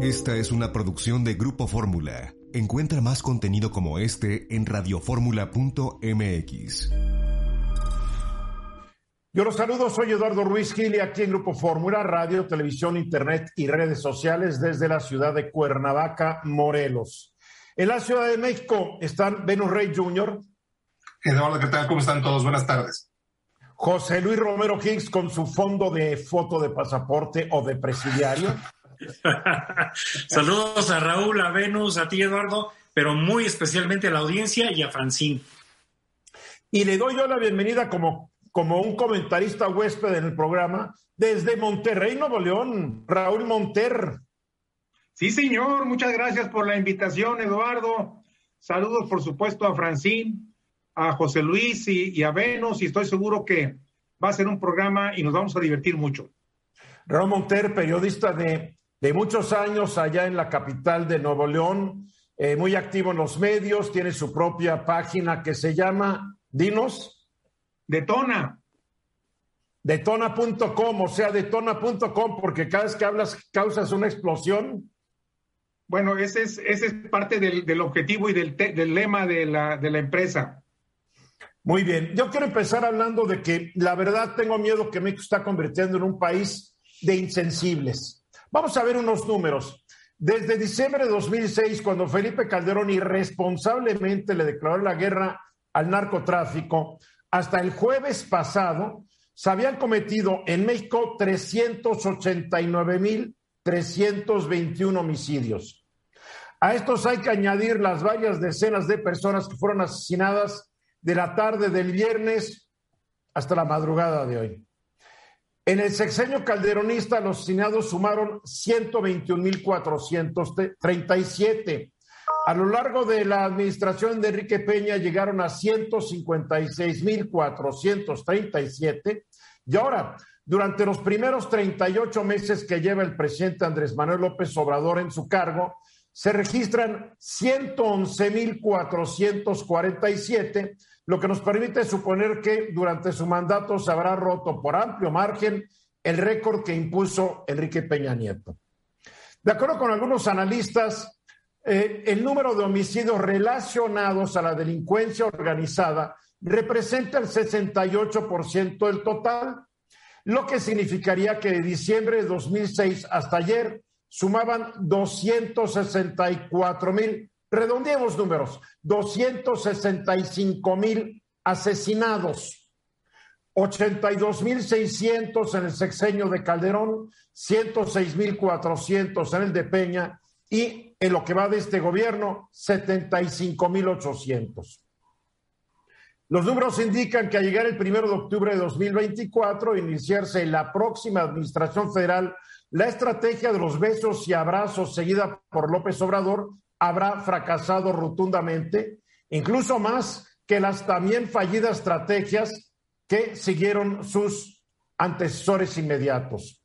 Esta es una producción de Grupo Fórmula. Encuentra más contenido como este en radioformula.mx. Yo los saludo, soy Eduardo Ruiz Gil y aquí en Grupo Fórmula, radio, televisión, internet y redes sociales desde la ciudad de Cuernavaca, Morelos. En la Ciudad de México están Venus Rey Jr. Eduardo, ¿qué tal? ¿Cómo están todos? Buenas tardes. José Luis Romero Higgs con su fondo de foto de pasaporte o de presidiario. Saludos a Raúl, a Venus, a ti Eduardo, pero muy especialmente a la audiencia y a Francín. Y le doy yo la bienvenida como, como un comentarista huésped en el programa desde Monterrey, Nuevo León, Raúl Monter. Sí, señor, muchas gracias por la invitación, Eduardo. Saludos, por supuesto, a Francín, a José Luis y, y a Venus, y estoy seguro que va a ser un programa y nos vamos a divertir mucho. Raúl Monter, periodista de de muchos años allá en la capital de Nuevo León, eh, muy activo en los medios, tiene su propia página que se llama, dinos. Detona. Detona.com, o sea, detona.com, porque cada vez que hablas causas una explosión. Bueno, ese es, ese es parte del, del objetivo y del, del lema de la, de la empresa. Muy bien, yo quiero empezar hablando de que la verdad tengo miedo que México está convirtiendo en un país de insensibles. Vamos a ver unos números. Desde diciembre de 2006, cuando Felipe Calderón irresponsablemente le declaró la guerra al narcotráfico, hasta el jueves pasado se habían cometido en México 389.321 homicidios. A estos hay que añadir las varias decenas de personas que fueron asesinadas de la tarde del viernes hasta la madrugada de hoy. En el sexenio calderonista, los asesinados sumaron 121.437. A lo largo de la administración de Enrique Peña llegaron a 156.437. Y ahora, durante los primeros 38 meses que lleva el presidente Andrés Manuel López Obrador en su cargo, se registran 111.447 lo que nos permite suponer que durante su mandato se habrá roto por amplio margen el récord que impuso Enrique Peña Nieto. De acuerdo con algunos analistas, eh, el número de homicidios relacionados a la delincuencia organizada representa el 68% del total, lo que significaría que de diciembre de 2006 hasta ayer sumaban 264 mil redondeemos números, 265 mil asesinados, 82 mil 600 en el sexenio de Calderón, 106 mil 400 en el de Peña y en lo que va de este gobierno, 75 mil 800. Los números indican que al llegar el primero de octubre de 2024, iniciarse la próxima administración federal, la estrategia de los besos y abrazos seguida por López Obrador habrá fracasado rotundamente, incluso más que las también fallidas estrategias que siguieron sus antecesores inmediatos.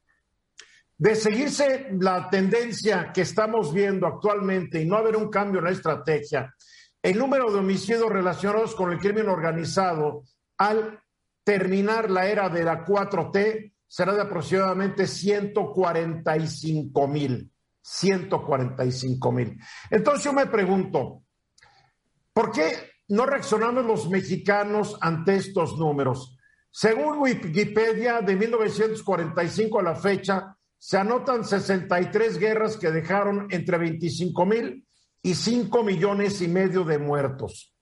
De seguirse la tendencia que estamos viendo actualmente y no haber un cambio en la estrategia, el número de homicidios relacionados con el crimen organizado al terminar la era de la 4T será de aproximadamente 145 mil. 145 mil. Entonces yo me pregunto, ¿por qué no reaccionamos los mexicanos ante estos números? Según Wikipedia, de 1945 a la fecha, se anotan 63 guerras que dejaron entre 25 mil y 5 millones y medio de muertos.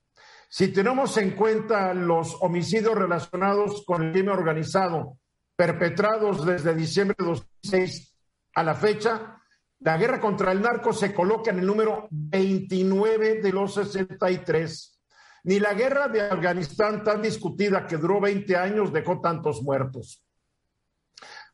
Si tenemos en cuenta los homicidios relacionados con el crimen organizado perpetrados desde diciembre de 2006 a la fecha, la guerra contra el narco se coloca en el número 29 de los 63. Ni la guerra de Afganistán tan discutida que duró 20 años dejó tantos muertos.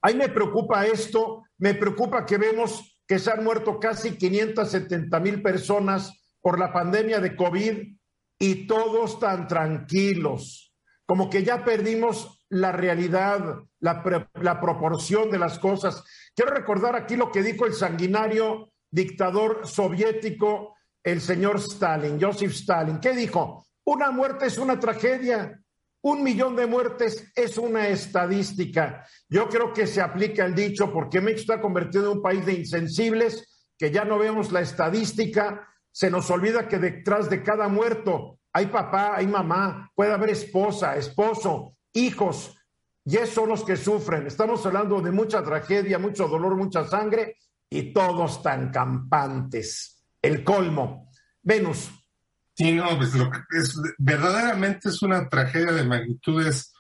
Ahí me preocupa esto, me preocupa que vemos que se han muerto casi 570 mil personas por la pandemia de COVID y todos tan tranquilos, como que ya perdimos la realidad, la, la proporción de las cosas. Quiero recordar aquí lo que dijo el sanguinario dictador soviético, el señor Stalin, Joseph Stalin. ¿Qué dijo? Una muerte es una tragedia, un millón de muertes es una estadística. Yo creo que se aplica el dicho porque México está convertido en un país de insensibles que ya no vemos la estadística, se nos olvida que detrás de cada muerto hay papá, hay mamá, puede haber esposa, esposo, hijos, y esos son los que sufren. Estamos hablando de mucha tragedia, mucho dolor, mucha sangre, y todos tan campantes. El colmo. Venus. Sí, no, pues lo que es, verdaderamente es una tragedia de magnitudes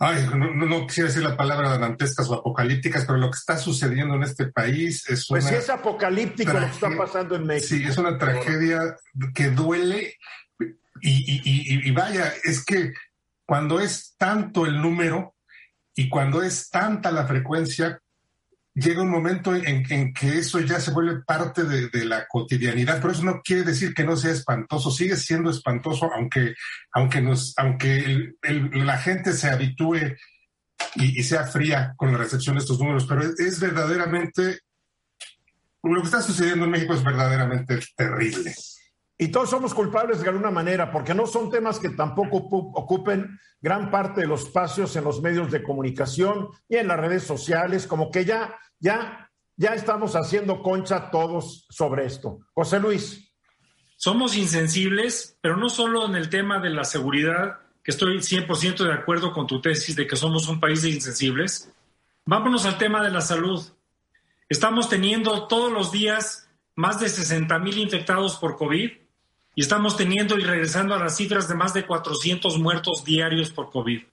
ay, no, quisiera decir la palabra dantescas o apocalípticas, pero lo que está sucediendo en este país es pues una... Pues es apocalíptico lo que está pasando en México. Sí, es una tragedia que duele y, y vaya, es que cuando es tanto el número y cuando es tanta la frecuencia, llega un momento en, que eso ya se vuelve parte de, la cotidianidad, pero eso no quiere decir que no sea espantoso, sigue siendo espantoso, aunque, aunque, nos, aunque la gente se habitúe y, sea fría con la recepción de estos números, pero es, verdaderamente, lo que está sucediendo en México es verdaderamente terrible. Y todos somos culpables de alguna manera, porque no son temas que tampoco ocupen gran parte de los espacios en los medios de comunicación y en las redes sociales, como que ya ya, ya estamos haciendo concha todos sobre esto. José Luis. Somos insensibles, pero no solo en el tema de la seguridad, que estoy 100% de acuerdo con tu tesis de que somos un país de insensibles. Vámonos al tema de la salud. Estamos teniendo todos los días más de 60 mil infectados por COVID y estamos teniendo y regresando a las cifras de más de 400 muertos diarios por COVID.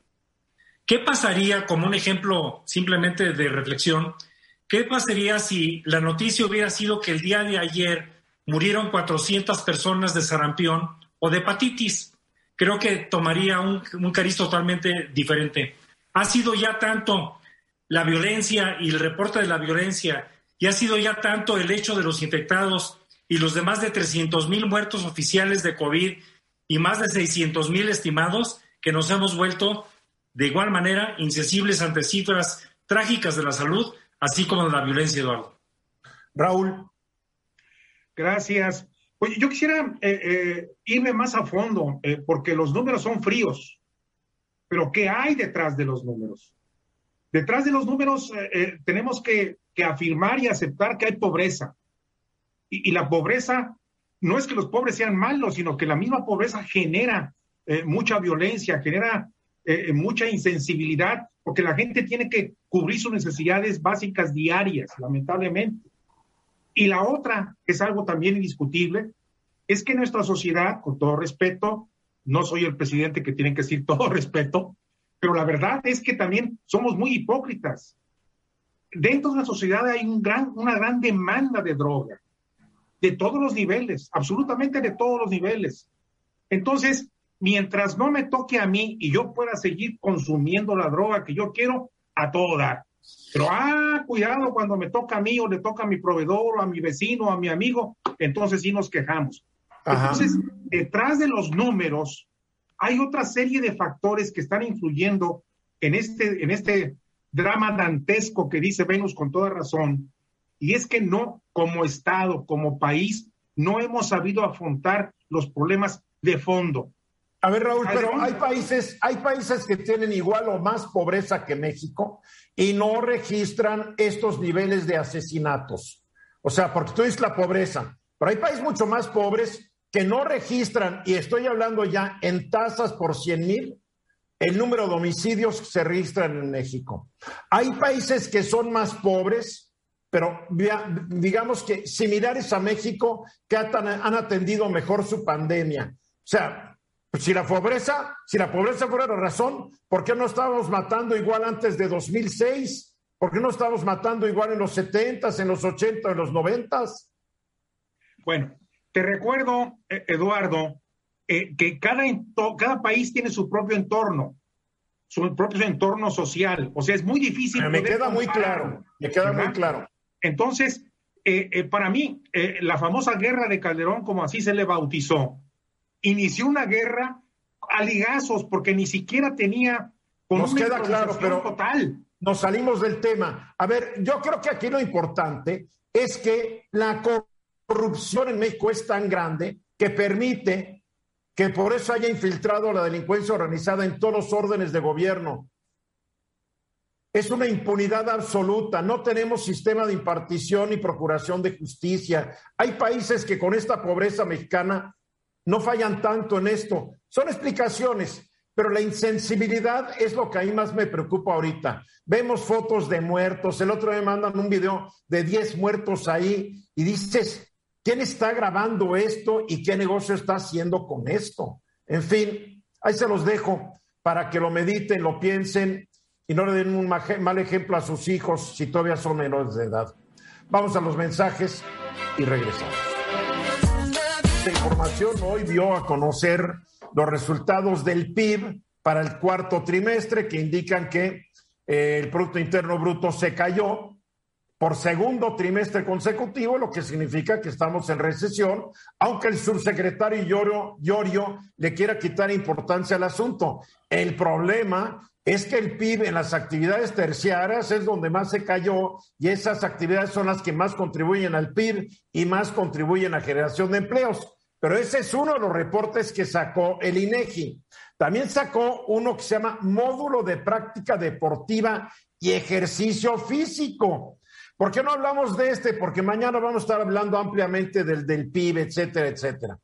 ¿Qué pasaría, como un ejemplo simplemente de reflexión, ¿Qué pasaría si la noticia hubiera sido que el día de ayer murieron 400 personas de sarampión o de hepatitis? Creo que tomaría un, cariz totalmente diferente. Ha sido ya tanto la violencia y el reporte de la violencia, y ha sido ya tanto el hecho de los infectados y los demás de 300 mil muertos oficiales de COVID y más de 600 mil estimados, que nos hemos vuelto de igual manera insensibles ante cifras trágicas de la salud así como la violencia, Eduardo. Raúl. Gracias. Oye, yo quisiera eh, eh, irme más a fondo, eh, porque los números son fríos, pero ¿qué hay detrás de los números? Detrás de los números tenemos que, afirmar y aceptar que hay pobreza. Y, y, la pobreza no es que los pobres sean malos, sino que la misma pobreza genera mucha violencia, genera mucha insensibilidad porque la gente tiene que cubrir sus necesidades básicas diarias, lamentablemente. Y la otra, que es algo también indiscutible, es que nuestra sociedad, con todo respeto, no soy el presidente que tiene que decir todo respeto, pero la verdad es que también somos muy hipócritas. Dentro de la sociedad hay una gran demanda de droga, de todos los niveles, absolutamente de todos los niveles. Entonces, mientras no me toque a mí y yo pueda seguir consumiendo la droga que yo quiero, a todo dar. Pero, ah, cuidado cuando me toca a mí o le toca a mi proveedor o a mi vecino o a mi amigo, entonces sí nos quejamos. Entonces, detrás de los números hay otra serie de factores que están influyendo en este, en este drama dantesco que dice Venus con toda razón, y es que no, como Estado, como país, no hemos sabido afrontar los problemas de fondo. A ver, Raúl, pero hay países, hay países que tienen igual o más pobreza que México y no registran estos niveles de asesinatos. O sea, porque tú dices la pobreza, pero hay países mucho más pobres que no registran, y estoy hablando ya en tasas por 100 mil, el número de homicidios que se registran en México. Hay países que son más pobres, pero digamos que similares a México, que han atendido mejor su pandemia. O sea, si la pobreza, si la pobreza fuera la razón, ¿por qué no estábamos matando igual antes de 2006? ¿Por qué no estábamos matando igual en los 70, en los 80, en los 90? Bueno, te recuerdo, eh, Eduardo, eh, que cada, cada país tiene su propio entorno, su propio entorno social. O sea, es muy difícil. Me queda muy claro, me queda muy claro. Entonces, eh, para mí, la famosa guerra de Calderón, como así se le bautizó, inició una guerra a ligazos porque ni siquiera tenía con nos queda claro pero total. nos salimos del tema. A ver yo creo que aquí lo importante es que la corrupción en México es tan grande que permite que por eso haya infiltrado la delincuencia organizada en todos los órdenes de gobierno es una impunidad absoluta. No tenemos sistema de impartición y procuración de justicia. Hay países que con esta pobreza mexicana no fallan tanto en esto. Son explicaciones, pero la insensibilidad es lo que a mí más me preocupa ahorita. Vemos fotos de muertos, el otro día me mandan un video de 10 muertos ahí y dices, ¿quién está grabando esto y qué negocio está haciendo con esto? En fin, ahí se los dejo para que lo mediten, lo piensen y no le den un mal ejemplo a sus hijos si todavía son menores de edad. Vamos a los mensajes y regresamos. Esta información hoy dio a conocer los resultados del PIB para el cuarto trimestre que indican que eh, el Producto Interno Bruto se cayó por segundo trimestre consecutivo, lo que significa que estamos en recesión, aunque el subsecretario Llorio, Llorio le quiera quitar importancia al asunto. El problema es que el PIB en las actividades terciarias es donde más se cayó y esas actividades son las que más contribuyen al PIB y más contribuyen a generación de empleos. Pero ese es uno de los reportes que sacó el INEGI. También sacó uno que se llama Módulo de Práctica Deportiva y Ejercicio Físico. ¿Por qué no hablamos de este? Porque mañana vamos a estar hablando ampliamente del, del PIB, etcétera, etcétera.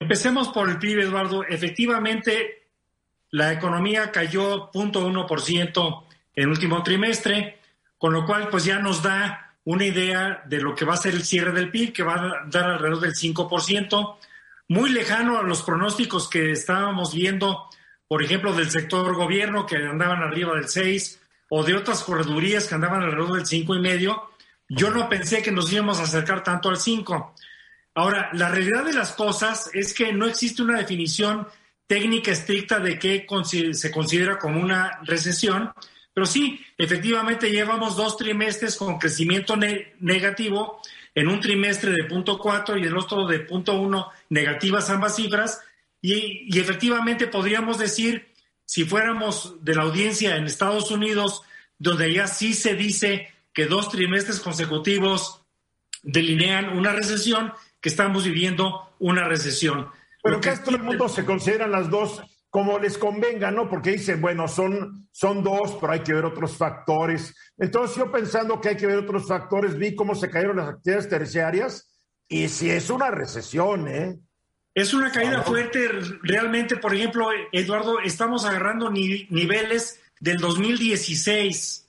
Empecemos por el PIB, Eduardo. Efectivamente, la economía cayó 0.1% en último trimestre, con lo cual pues ya nos da una idea de lo que va a ser el cierre del PIB, que va a dar alrededor del 5%, muy lejano a los pronósticos que estábamos viendo, por ejemplo, del sector gobierno, que andaban arriba del 6, o de otras corredurías que andaban alrededor del 5,5. Yo no pensé que nos íbamos a acercar tanto al 5. Ahora, la realidad de las cosas es que no existe una definición técnica estricta de qué se considera como una recesión, pero sí, efectivamente llevamos dos trimestres con crecimiento negativo, en un trimestre de punto cuatro y el otro de punto uno negativas ambas cifras, y, y efectivamente podríamos decir, si fuéramos de la audiencia en Estados Unidos, donde ya sí se dice que dos trimestres consecutivos delinean una recesión, que estamos viviendo una recesión. Pero casi todo el mundo se consideran las dos como les convenga, ¿no? Porque dicen, bueno, son, son dos, pero hay que ver otros factores. Entonces yo pensando que hay que ver otros factores, vi cómo se cayeron las actividades terciarias y si es una recesión, ¿eh? Es una caída fuerte, realmente, por ejemplo, Eduardo, estamos agarrando niveles del 2016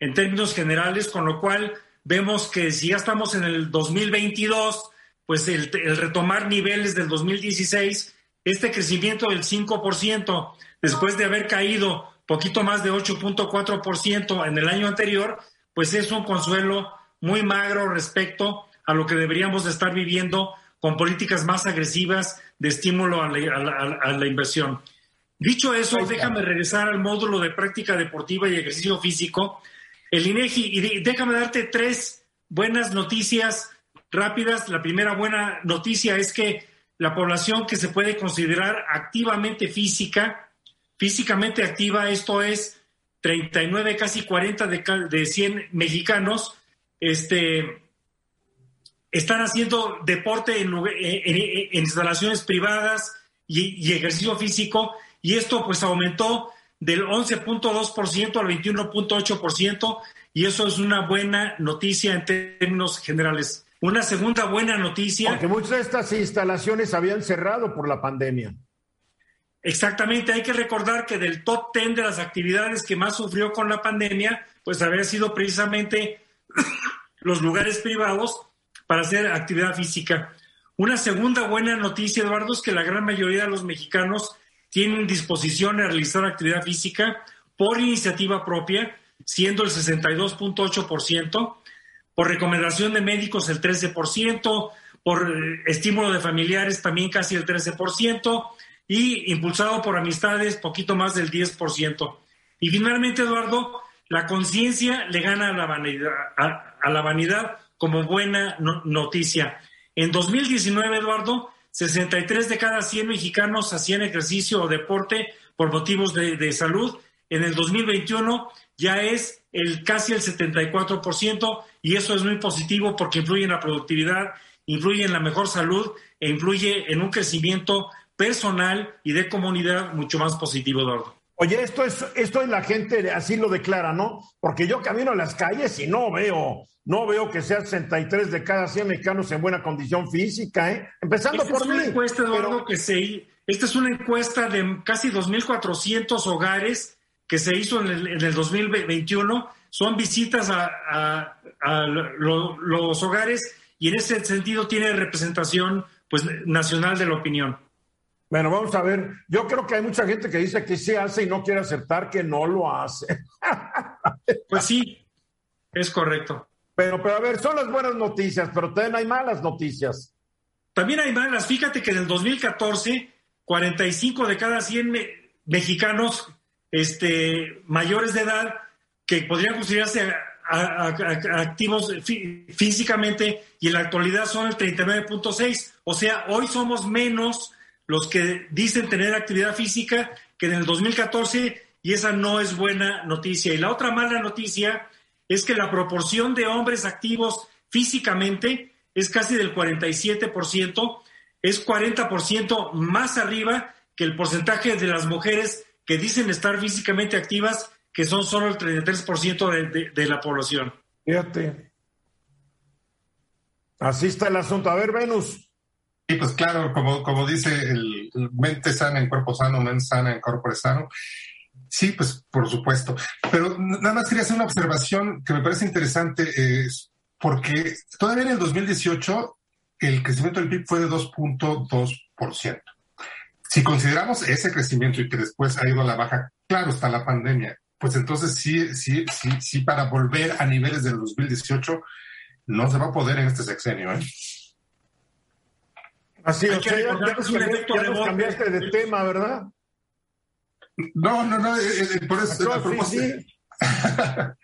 en términos generales, con lo cual vemos que si ya estamos en el 2022, pues el, retomar niveles del 2016, este crecimiento del 5%, después de haber caído poquito más de 8.4% en el año anterior, pues es un consuelo muy magro respecto a lo que deberíamos de estar viviendo con políticas más agresivas de estímulo a la, inversión. Dicho eso, déjame regresar al módulo de práctica deportiva y ejercicio físico. El INEGI, y déjame darte tres buenas noticias rápidas. La primera buena noticia es que la población que se puede considerar activamente física, físicamente activa, esto es 39, casi 40 de, de 100 mexicanos, este, están haciendo deporte en, instalaciones privadas y, ejercicio físico, y esto pues aumentó del 11.2% al 21.8%, y eso es una buena noticia en términos generales. Una segunda buena noticia. Porque muchas de estas instalaciones habían cerrado por la pandemia. Exactamente, hay que recordar que del top 10 de las actividades que más sufrió con la pandemia, pues había sido precisamente los lugares privados para hacer actividad física. Una segunda buena noticia, Eduardo, es que la gran mayoría de los mexicanos tienen disposición a realizar actividad física por iniciativa propia, siendo el 62.8%, por recomendación de médicos el 13%, por eh, estímulo de familiares también casi el 13%, y impulsado por amistades poquito más del 10%. Y finalmente, Eduardo, la conciencia le gana a la vanidad, a, la vanidad como buena noticia. En 2019, Eduardo, 63 de cada 100 mexicanos hacían ejercicio o deporte por motivos de, de salud. En el 2021 ya es el casi el 74% y eso es muy positivo porque influye en la productividad, influye en la mejor salud e influye en un crecimiento personal y de comunidad mucho más positivo, Eduardo. Oye, esto es, esto es la gente así lo declara, ¿no? Porque yo camino a las calles y no veo, no veo que sea 63 de cada 100 mexicanos en buena condición física, ¿eh? Empezando esta por es mí. Una encuesta, Eduardo, pero- que se, esta es una encuesta de casi 2.400 hogares que se hizo en el, en el 2021. Son visitas a, a- a lo- los hogares y en ese sentido tiene representación pues, nacional de la opinión. Bueno, vamos a ver. Yo creo que hay mucha gente que dice que sí hace y no quiere aceptar que no lo hace. Pues sí, es correcto. Pero, pero a ver, son las buenas noticias, pero también hay malas noticias. También hay malas. Fíjate que en el 2014, 45 de cada 100 me- mexicanos este, mayores de edad que podrían considerarse activos fí- físicamente y en la actualidad son el 39.6. O sea, hoy somos menos los que dicen tener actividad física que en el 2014 y esa no es buena noticia. Y la otra mala noticia es que la proporción de hombres activos físicamente es casi del 47%, es 40% más arriba que el porcentaje de las mujeres que dicen estar físicamente activas, que son solo el 33% de, de- de la población. Fíjate. Así está el asunto. A ver, Venus. Y pues claro, como, como dice el, el mente sana en cuerpo sano, mente sana en cuerpo sano. Sí, pues por supuesto. Pero nada más quería hacer una observación que me parece interesante, es porque todavía en el 2018 el crecimiento del PIB fue de 2.2%. Si consideramos ese crecimiento y que después ha ido a la baja, claro, está la pandemia, pues entonces sí, sí, sí, sí, para volver a niveles del 2018 no se va a poder en este sexenio, ¿eh? Así, ya, ya nos, es efecto ya nos cambiaste de tema, ¿verdad? No, no, no, eh, eh, por eso, sí, sí.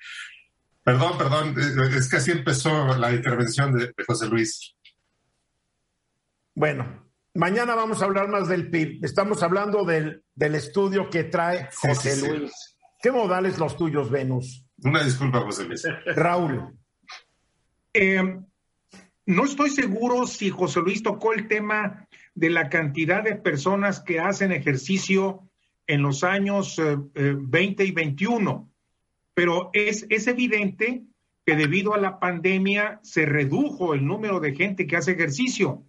Perdón, perdón, eh, es que así empezó la intervención de José Luis. Bueno, mañana vamos a hablar más del PIB. Estamos hablando del, del estudio que trae José sí, sí. Luis. ¿Qué modales los tuyos, Venus? Una disculpa, José Luis. Raúl. Eh, no estoy seguro si José Luis tocó el tema de la cantidad de personas que hacen ejercicio en los años eh, eh, 20 y 21, pero es, es evidente que debido a la pandemia se redujo el número de gente que hace ejercicio.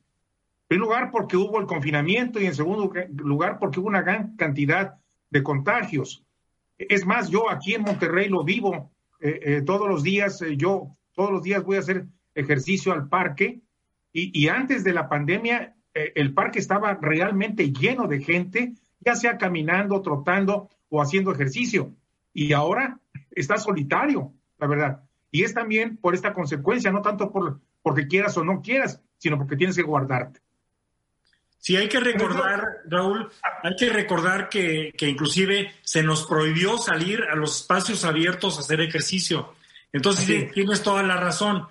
Primer lugar, porque hubo el confinamiento y en segundo lugar, porque hubo una gran cantidad de contagios. Es más, yo aquí en Monterrey lo vivo eh, eh, todos los días, eh, yo todos los días voy a hacer ejercicio al parque y, y antes de la pandemia eh, el parque estaba realmente lleno de gente, ya sea caminando, trotando o haciendo ejercicio. Y ahora está solitario, la verdad. Y es también por esta consecuencia, no tanto por porque quieras o no quieras, sino porque tienes que guardarte. Sí, hay que recordar, Raúl, hay que recordar que, que inclusive se nos prohibió salir a los espacios abiertos a hacer ejercicio. Entonces tienes toda la razón.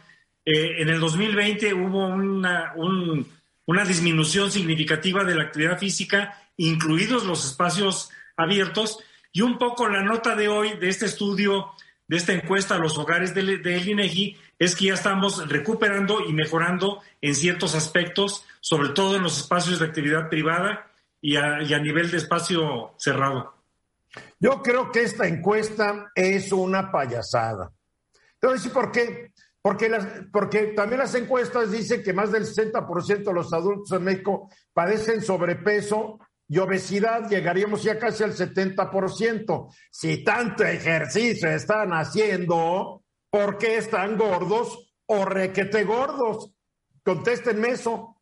Eh, en el 2020 hubo una, un- una disminución significativa de la actividad física, incluidos los espacios abiertos, y un poco la nota de hoy de este estudio, de esta encuesta a los hogares del, del INEGI, es que ya estamos recuperando y mejorando en ciertos aspectos, sobre todo en los espacios de actividad privada y a, y a nivel de espacio cerrado. Yo creo que esta encuesta es una payasada. Decir por qué. Porque, las, porque también las encuestas dicen que más del 60% de los adultos en México padecen sobrepeso y obesidad, llegaríamos ya casi al 70%. Si tanto ejercicio están haciendo, ¿por qué están gordos o requete gordos? Contéstenme eso.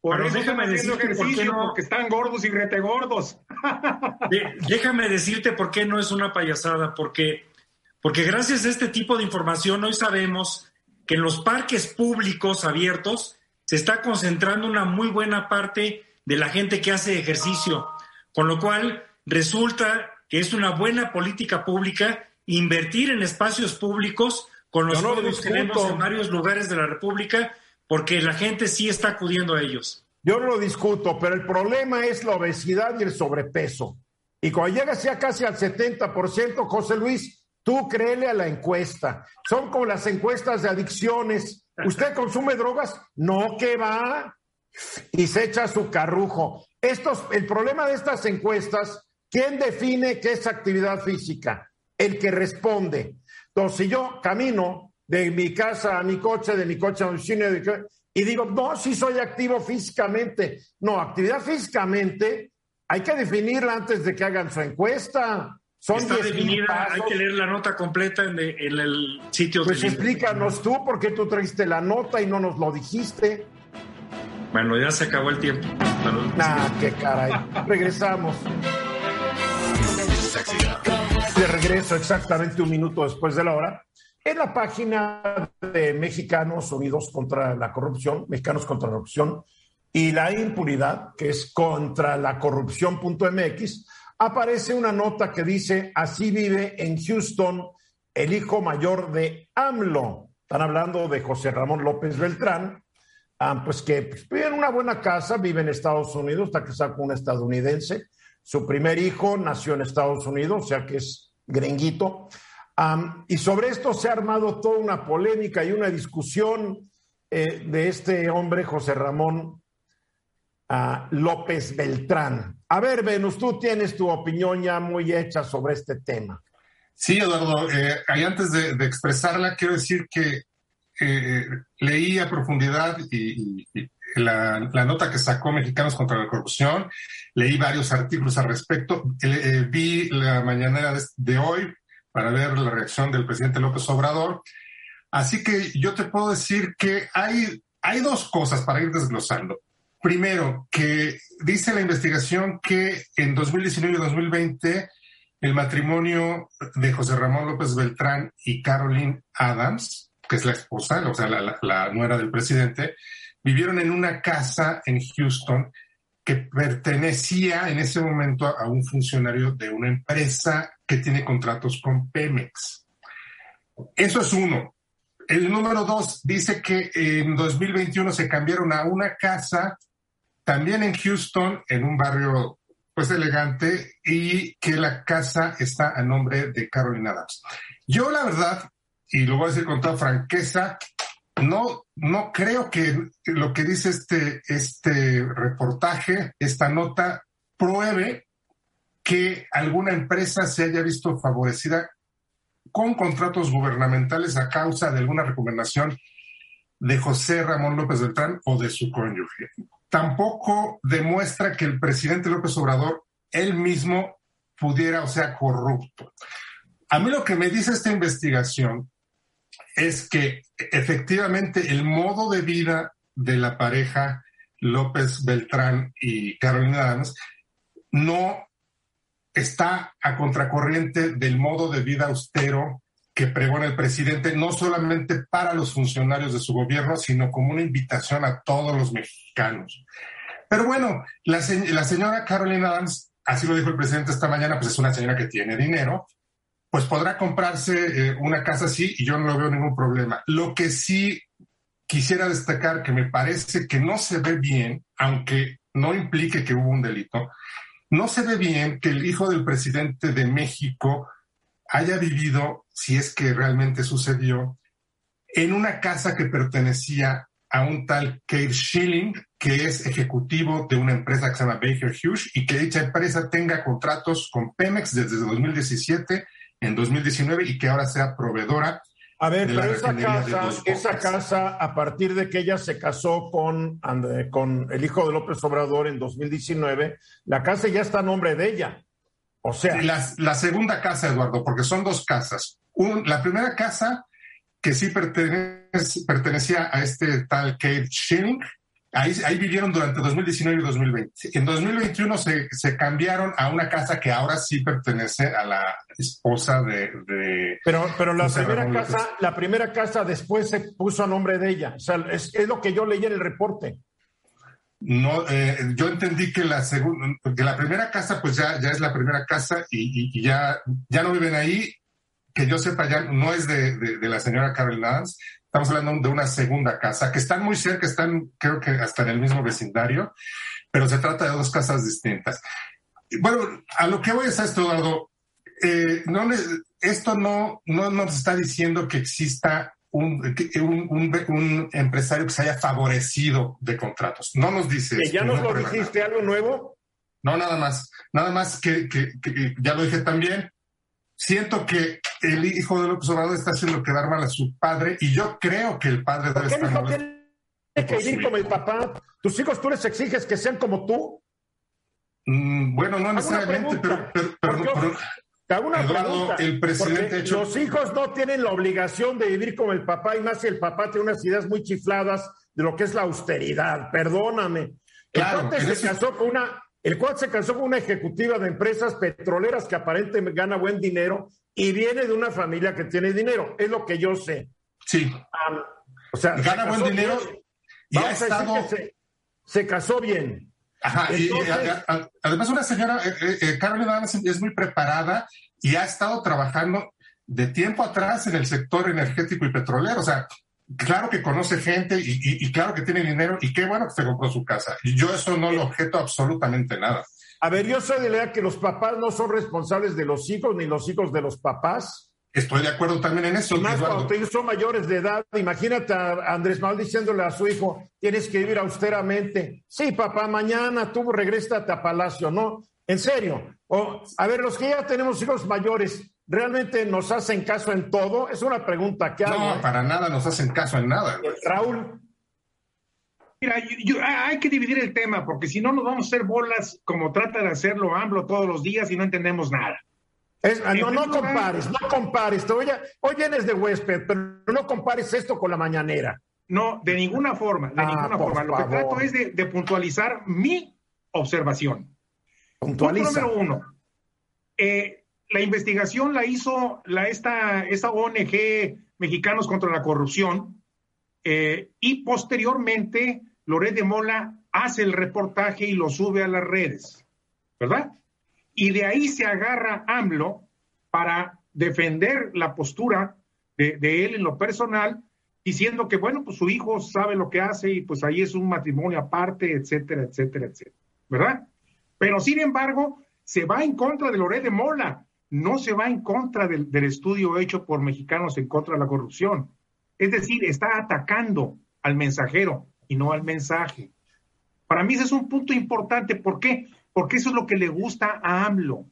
Por Pero eso déjame decirte por qué ejercicio, no- porque están gordos y retegordos. De- déjame decirte por qué no es una payasada, porque, porque gracias a este tipo de información hoy sabemos que en los parques públicos abiertos se está concentrando una muy buena parte de la gente que hace ejercicio, con lo cual resulta que es una buena política pública invertir en espacios públicos con los no que tenemos en varios lugares de la República, porque la gente sí está acudiendo a ellos. Yo no lo discuto, pero el problema es la obesidad y el sobrepeso. Y cuando llegas ya casi al 70%, José Luis, tú créele a la encuesta. Son como las encuestas de adicciones. ¿Usted consume drogas? No, que va. Y se echa su carrujo. Estos, el problema de estas encuestas ¿Quién define qué es actividad física? El que responde. Entonces, si yo camino de mi casa a mi coche, de mi coche a mi oficina, y digo, no, sí soy activo físicamente. No, actividad físicamente hay que definirla antes de que hagan su encuesta. Son Está definida, hay que leer la nota completa en, el sitio. Pues explícanos tú por qué tú trajiste la nota y no nos lo dijiste. Bueno, ya se acabó el tiempo. Ah, qué caray. Regresamos. De regreso exactamente un minuto después de la hora. En la página de Mexicanos Unidos contra la Corrupción, Mexicanos contra la Corrupción y la Impunidad, que es contra la corrupción.mx, aparece una nota que dice, así vive en Houston el hijo mayor de AMLO. Están hablando de José Ramón López Beltrán, ah, pues que pues, vive en una buena casa, vive en Estados Unidos, está casado con un estadounidense. Su primer hijo nació en Estados Unidos, o sea que es gringuito y sobre esto se ha armado toda una polémica y una discusión eh, de este hombre, José Ramón ah, López Beltrán. A ver, Venus, tú tienes tu opinión ya muy hecha sobre este tema. Sí, Eduardo, eh, antes de, expresarla, quiero decir que eh, leí a profundidad y, la, nota que sacó Mexicanos contra la Corrupción, leí varios artículos al respecto, vi la mañanera de hoy, para ver la reacción del presidente López Obrador. Así que yo te puedo decir que hay, hay dos cosas para ir desglosando. Primero, que dice la investigación que en 2019 y 2020 el matrimonio de José Ramón López Beltrán y Caroline Adams, que es la esposa, o sea, la, la nuera del presidente, vivieron en una casa en Houston que pertenecía en ese momento a un funcionario de una empresa que tiene contratos con Pemex. Eso es uno. El número dos dice que en 2021 se cambiaron a una casa también en Houston, en un barrio pues elegante, y que la casa está a nombre de Carolina Adams. Yo la verdad, y lo voy a decir con toda franqueza, no, no creo que lo que dice este, este reportaje, esta nota, pruebe que alguna empresa se haya visto favorecida con contratos gubernamentales a causa de alguna recomendación de José Ramón López Beltrán o de su cónyuge. Tampoco demuestra que el presidente López Obrador él mismo pudiera o sea corrupto. A mí lo que me dice esta investigación es que efectivamente el modo de vida de la pareja López Beltrán y Carolina Adams no está a contracorriente del modo de vida austero que pregona el presidente, no solamente para los funcionarios de su gobierno, sino como una invitación a todos los mexicanos. Pero bueno, la, señora Carolina Adams, así lo dijo el presidente esta mañana, pues es una señora que tiene dinero, pues podrá comprarse eh, una casa así y yo no veo ningún problema. Lo que sí quisiera destacar que me parece que no se ve bien, aunque no implique que hubo un delito, no se ve bien que el hijo del presidente de México haya vivido, si es que realmente sucedió, en una casa que pertenecía a un tal Kate Schilling, que es ejecutivo de una empresa que se llama Baker Hughes y que dicha empresa tenga contratos con Pemex desde 2017 en 2019 y que ahora sea proveedora. A ver, pero esa casa, esa casa, a partir de que ella se casó con, con el hijo de López Obrador en 2019, la casa ya está a nombre de ella. O sea. La, la segunda casa, Eduardo, porque son dos casas. la primera casa que sí pertenecía a este tal Kate Schilling, Ahí, vivieron durante 2019 y 2020. En 2021 se, se, cambiaron a una casa que ahora sí pertenece a la esposa de... pero pero la primera, casa, la primera casa después se puso a nombre de ella. O sea, es, lo que yo leí en el reporte. No, eh, yo entendí que la segunda, que la primera casa pues ya, ya es la primera casa y, ya, ya no viven ahí. Que yo sepa ya no es de, de, la señora Carol Nance, Estamos hablando de una segunda casa, que están muy cerca, están creo que hasta en el mismo vecindario, pero se trata de dos casas distintas. Bueno, a lo que voy es a esto, Eduardo. Eh, no, esto no, no nos está diciendo que exista un, un, empresario que se haya favorecido de contratos. No nos dice ¿Que ya nos lo dijiste algo nuevo? No, nada más. Nada más que, ya lo dije también. Siento que el hijo de López Obrador está haciendo quedar mal a su padre y yo creo que el padre debe estar mal. Tiene que vivir como el papá. Tus hijos tú les exiges que sean como tú. Mm, bueno, no necesariamente, pero, pero, hago una pregunta, el presidente hecho... Los hijos no tienen la obligación de vivir como el papá, y más si el papá tiene unas ideas muy chifladas de lo que es la austeridad. Perdóname. Claro, el se casó con una, el cual se casó con una ejecutiva de empresas petroleras que aparentemente gana buen dinero y viene de una familia que tiene dinero. Es lo que yo sé. Sí. o sea, gana buen dinero y ha estado... se casó bien. Ajá, y, además una señora, eh, eh, eh Carolina Adams es muy preparada y ha estado trabajando de tiempo atrás en el sector energético y petrolero. O sea, claro que conoce gente y, claro que tiene dinero y qué bueno que se compró su casa. Y yo eso no lo objeto absolutamente nada. A ver, yo soy de la idea que los papás no son responsables de los hijos ni los hijos de los papás. Estoy de acuerdo también en eso. Y más cuando ellos son mayores de edad, imagínate a Andrés Manuel diciéndole a su hijo, tienes que vivir austeramente. Sí, papá, mañana tú regrésate a Palacio, ¿no? En serio. O, a ver, los que ya tenemos hijos mayores, ¿realmente nos hacen caso en todo? Es una pregunta que hago. No, ¿eh? para nada nos hacen caso en nada. Raúl. Mira, hay que dividir el tema, porque si no nos vamos a hacer bolas como trata de hacerlo AMLO todos los días y no entendemos nada. No, no compares, no compares. Hoy, hoy vienes de huésped, pero no compares esto con la mañanera. No, de ninguna forma, de ah, ninguna forma. Lo que trato es de, puntualizar mi observación. Puntualiza. Punto número uno. Eh, la investigación la hizo la, esta, esta ONG Mexicanos contra la Corrupción eh, y posteriormente Loret de Mola hace el reportaje y lo sube a las redes, ¿verdad? Y de ahí se agarra AMLO para defender la postura de, él en lo personal, diciendo que, bueno, pues su hijo sabe lo que hace y pues ahí es un matrimonio aparte, etcétera, etcétera, etcétera, ¿verdad? Pero sin embargo, se va en contra de Loret de Mola, no se va en contra del, del, estudio hecho por mexicanos en contra de la corrupción. Es decir, está atacando al mensajero y no al mensaje. Para mí ese es un punto importante. ¿Por qué? porque eso es lo que le gusta a AMLO.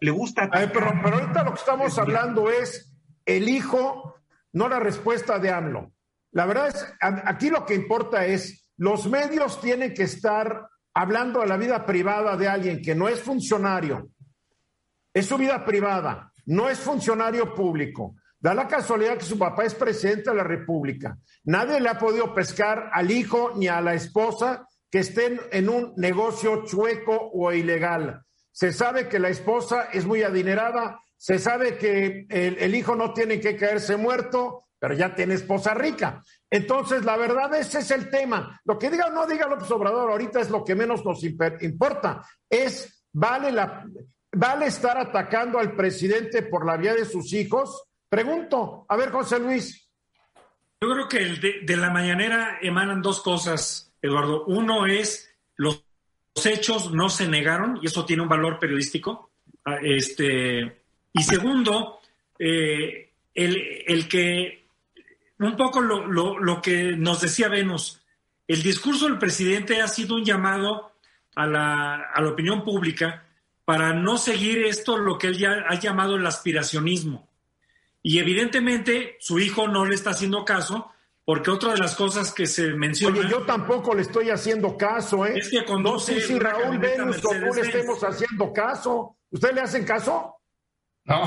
Le gusta. pero, pero ahorita lo que estamos hablando es el hijo, no la respuesta de AMLO. La verdad es, aquí lo que importa es, los medios tienen que estar hablando de la vida privada de alguien que no es funcionario, es su vida privada, no es funcionario público. Da la casualidad que su papá es presidente de la República. Nadie le ha podido pescar al hijo ni a la esposa que estén en un negocio chueco o ilegal. Se sabe que la esposa es muy adinerada, se sabe que el, hijo no tiene que caerse muerto, pero ya tiene esposa rica. Entonces, la verdad, ese es el tema. Lo que diga o no diga López Obrador ahorita es lo que menos nos importa. Es, ¿vale, la, ¿vale estar atacando al presidente por la vía de sus hijos? Pregunto, a ver, José Luis. Yo creo que de la mañanera emanan dos cosas Eduardo. Uno es los hechos no se negaron y eso tiene un valor periodístico. Ah, este, y segundo, eh, el, que un poco lo, que nos decía Venus, el discurso del presidente ha sido un llamado a la, a la opinión pública para no seguir esto, lo que él ya ha llamado el aspiracionismo. Y evidentemente su hijo no le está haciendo caso porque otra de las cosas que se menciona. Oye, yo tampoco le estoy haciendo caso, ¿eh? Es que no sé si Raúl Venus o tú le estemos haciendo caso. ¿Usted le hacen caso? No,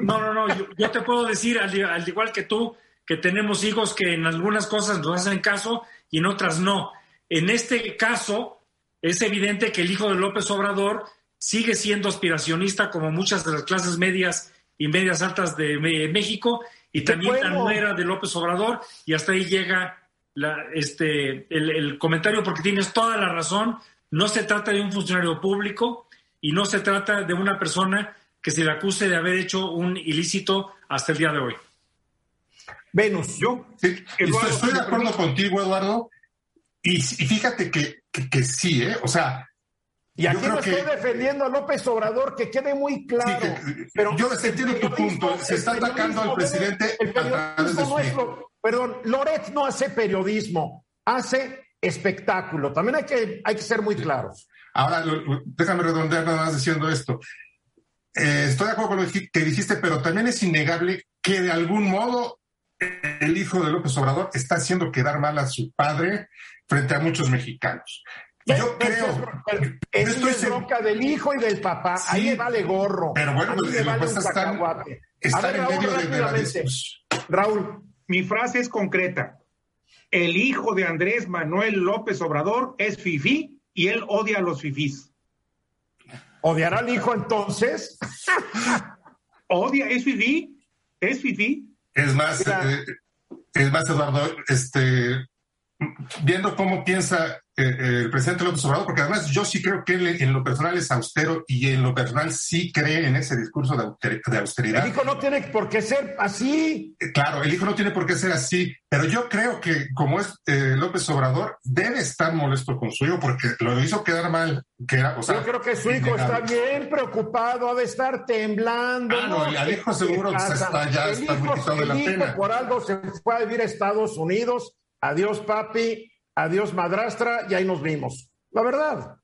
no, no, yo, te puedo decir, al, igual que tú, que tenemos hijos que en algunas cosas nos hacen caso y en otras no. En este caso, es evidente que el hijo de López Obrador sigue siendo aspiracionista como muchas de las clases medias y medias altas de México y también la nuera de López Obrador, y hasta ahí llega la, este, el, comentario, porque tienes toda la razón, no se trata de un funcionario público y no se trata de una persona que se le acuse de haber hecho un ilícito hasta el día de hoy. Venus, yo estoy, de acuerdo contigo, Eduardo, y, fíjate que, que, sí, ¿eh? O sea, y aquí no estoy defendiendo a López Obrador, que quede muy claro. pero yo entiendo tu punto. Se está atacando al presidente. El periodismo no perdón, Loret no hace periodismo, hace espectáculo. También hay que, hay que ser muy claros. Ahora, déjame redondear nada más diciendo esto. Eh, estoy de acuerdo con lo que dijiste, pero también es innegable que de algún modo el hijo de López Obrador está haciendo quedar mal a su padre frente a muchos mexicanos. Yo creo. Es, es bronca del hijo y del papá. Ahí le vale gorro. Pero bueno, pues, vale pues están, están en medio de, la Raúl, mi frase es concreta. El hijo de Andrés Manuel López Obrador es fifí y él odia a los fifís. ¿Odiará al hijo entonces? Odia, es fifí, es fifí. Es más, eh, es más, Eduardo, este, viendo cómo piensa eh, el presidente López Obrador, porque además yo sí creo que él en lo personal es austero y en lo personal sí cree en ese discurso de austeridad. El hijo no tiene por qué ser así. Eh, claro, el hijo no tiene por qué ser así, pero yo creo que como es eh, López Obrador, debe estar molesto con su hijo porque lo hizo quedar mal. Que era, o sea, yo creo que su hijo está bien preocupado, ha de estar temblando. Ah, no, el hijo seguro está, ya está muy de la pena. Por algo se fue a vivir a Estados Unidos. Adiós, papi adiós madrastra y ahí nos vimos. La verdad.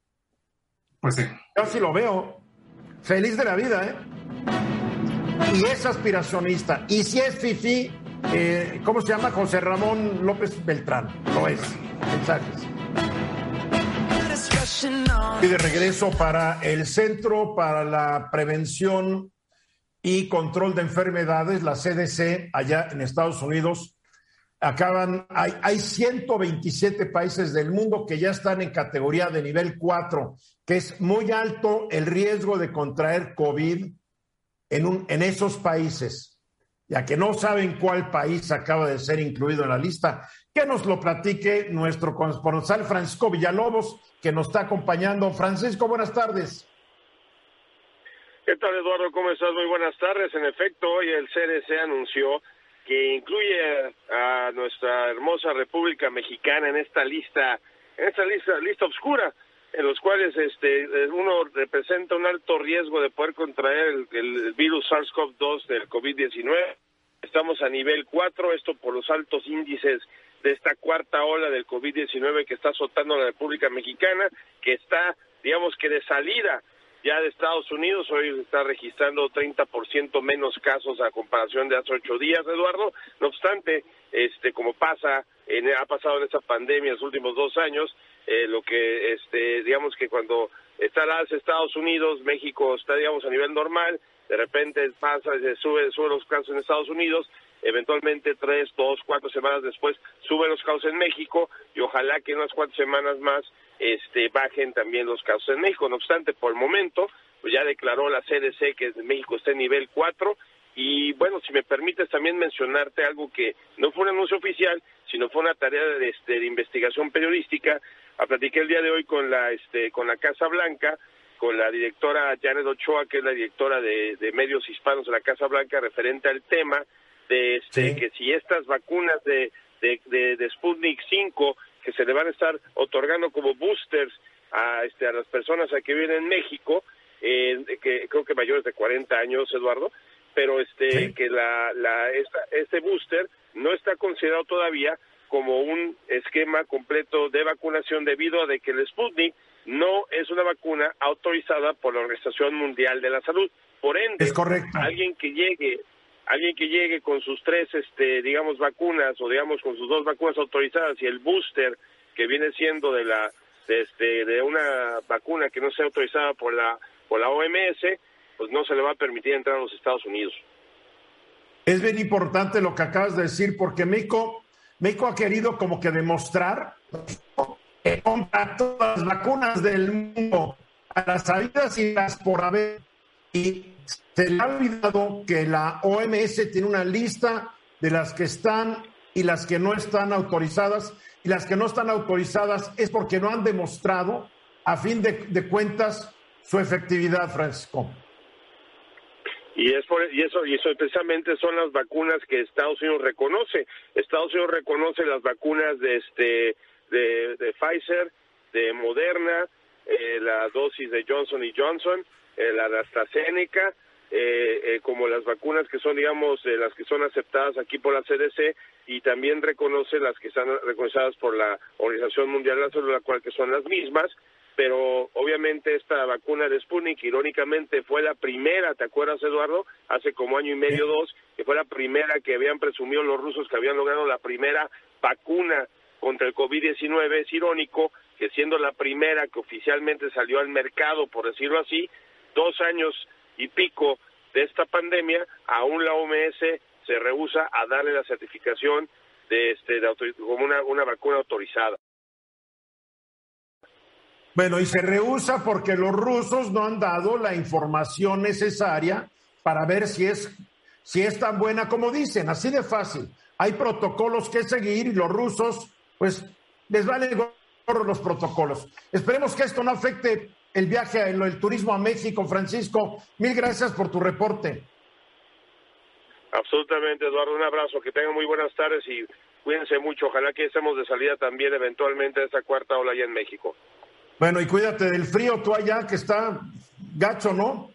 Pues sí. Yo sí lo veo. Feliz de la vida, ¿eh? Y es aspiracionista. Y si es Fifi, eh, ¿cómo se llama? José Ramón López Beltrán. Lo es. Mensajes. Y de regreso para el Centro para la Prevención y Control de Enfermedades, la CDC, allá en Estados Unidos, acaban, hay, hay 127 países del mundo que ya están en categoría de nivel 4, que es muy alto el riesgo de contraer COVID en, un, en esos países. Ya que no saben cuál país acaba de ser incluido en la lista, que nos lo platique nuestro corresponsal Francisco Villalobos, que nos está acompañando. Francisco, buenas tardes. ¿Qué tal, Eduardo? ¿Cómo estás? Muy buenas tardes. En efecto, hoy el CDC anunció que incluye a, nuestra hermosa República Mexicana en esta lista, en esta lista, lista oscura, en los cuales este uno representa un alto riesgo de poder contraer el, virus SARS-CoV-2 del COVID-19. Estamos a nivel 4, esto por los altos índices de esta cuarta ola del COVID-19 que está azotando la República Mexicana, que está, digamos que de salida ya de Estados Unidos, hoy está registrando 30% menos casos a comparación de hace ocho días, Eduardo. No obstante, este, como pasa, en, ha pasado en esta pandemia en los últimos dos años, eh, lo que, este, digamos que cuando está alza Estados Unidos, México está, digamos, a nivel normal, de repente pasa, se sube, sube los casos en Estados Unidos, eventualmente tres, dos, cuatro semanas después suben los casos en México y ojalá que unas cuatro semanas más este, bajen también los casos en México. No obstante, por el momento, pues ya declaró la CDC que México está en nivel 4 y bueno, si me permites también mencionarte algo que no fue un anuncio oficial, sino fue una tarea de, este, de investigación periodística. A platiqué el día de hoy con la, este, con la Casa Blanca, con la directora Janet Ochoa, que es la directora de, medios hispanos de la Casa Blanca, referente al tema de este, que si estas vacunas de, de, de, de Sputnik 5 que se le van a estar otorgando como boosters a, este, a las personas a que viven en México, eh, que creo que mayores de 40 años, Eduardo, pero este que la, la este booster no está considerado todavía como un esquema completo de vacunación debido a de que el Sputnik no es una vacuna autorizada por la Organización Mundial de la Salud. Por ende, es correcto. alguien que llegue alguien que llegue con sus tres, este, digamos, vacunas o digamos con sus dos vacunas autorizadas y el booster que viene siendo de la, de, este, de una vacuna que no sea autorizada por la, por la OMS, pues no se le va a permitir entrar a los Estados Unidos. Es bien importante lo que acabas de decir porque México, México ha querido como que demostrar que compra todas las vacunas del mundo a las salidas y las por haber y se le ha olvidado que la OMS tiene una lista de las que están y las que no están autorizadas, y las que no están autorizadas es porque no han demostrado, a fin de, cuentas, su efectividad, Francisco. Y, es por, y eso y eso precisamente son las vacunas que Estados Unidos reconoce. Estados Unidos reconoce las vacunas de este de, Pfizer, de Moderna, eh, la dosis de Johnson y Johnson, eh, la de AstraZeneca, eh, eh, como las vacunas que son, digamos, eh, las que son aceptadas aquí por la CDC y también reconoce las que están reconocidas por la Organización Mundial de la Salud, la cual que son las mismas pero obviamente esta vacuna de Sputnik, irónicamente, fue la primera, ¿te acuerdas, Eduardo? Hace como año y medio, dos, que fue la primera que habían presumido los rusos que habían logrado la primera vacuna contra el COVID-19. Es irónico que siendo la primera que oficialmente salió al mercado, por decirlo así, dos años y pico de esta pandemia, aún la OMS se rehúsa a darle la certificación de este como una, una vacuna autorizada. Bueno, y se rehúsa porque los rusos no han dado la información necesaria para ver si es, si es tan buena como dicen, así de fácil. Hay protocolos que seguir y los rusos, pues, les valen los protocolos. Esperemos que esto no afecte el viaje, el, el turismo a México, Francisco. Mil gracias por tu reporte. Absolutamente, Eduardo. Un abrazo. Que tengan muy buenas tardes y cuídense mucho. Ojalá que estemos de salida también eventualmente de esta cuarta ola allá en México. Bueno, y cuídate del frío tú allá, que está gacho, ¿no?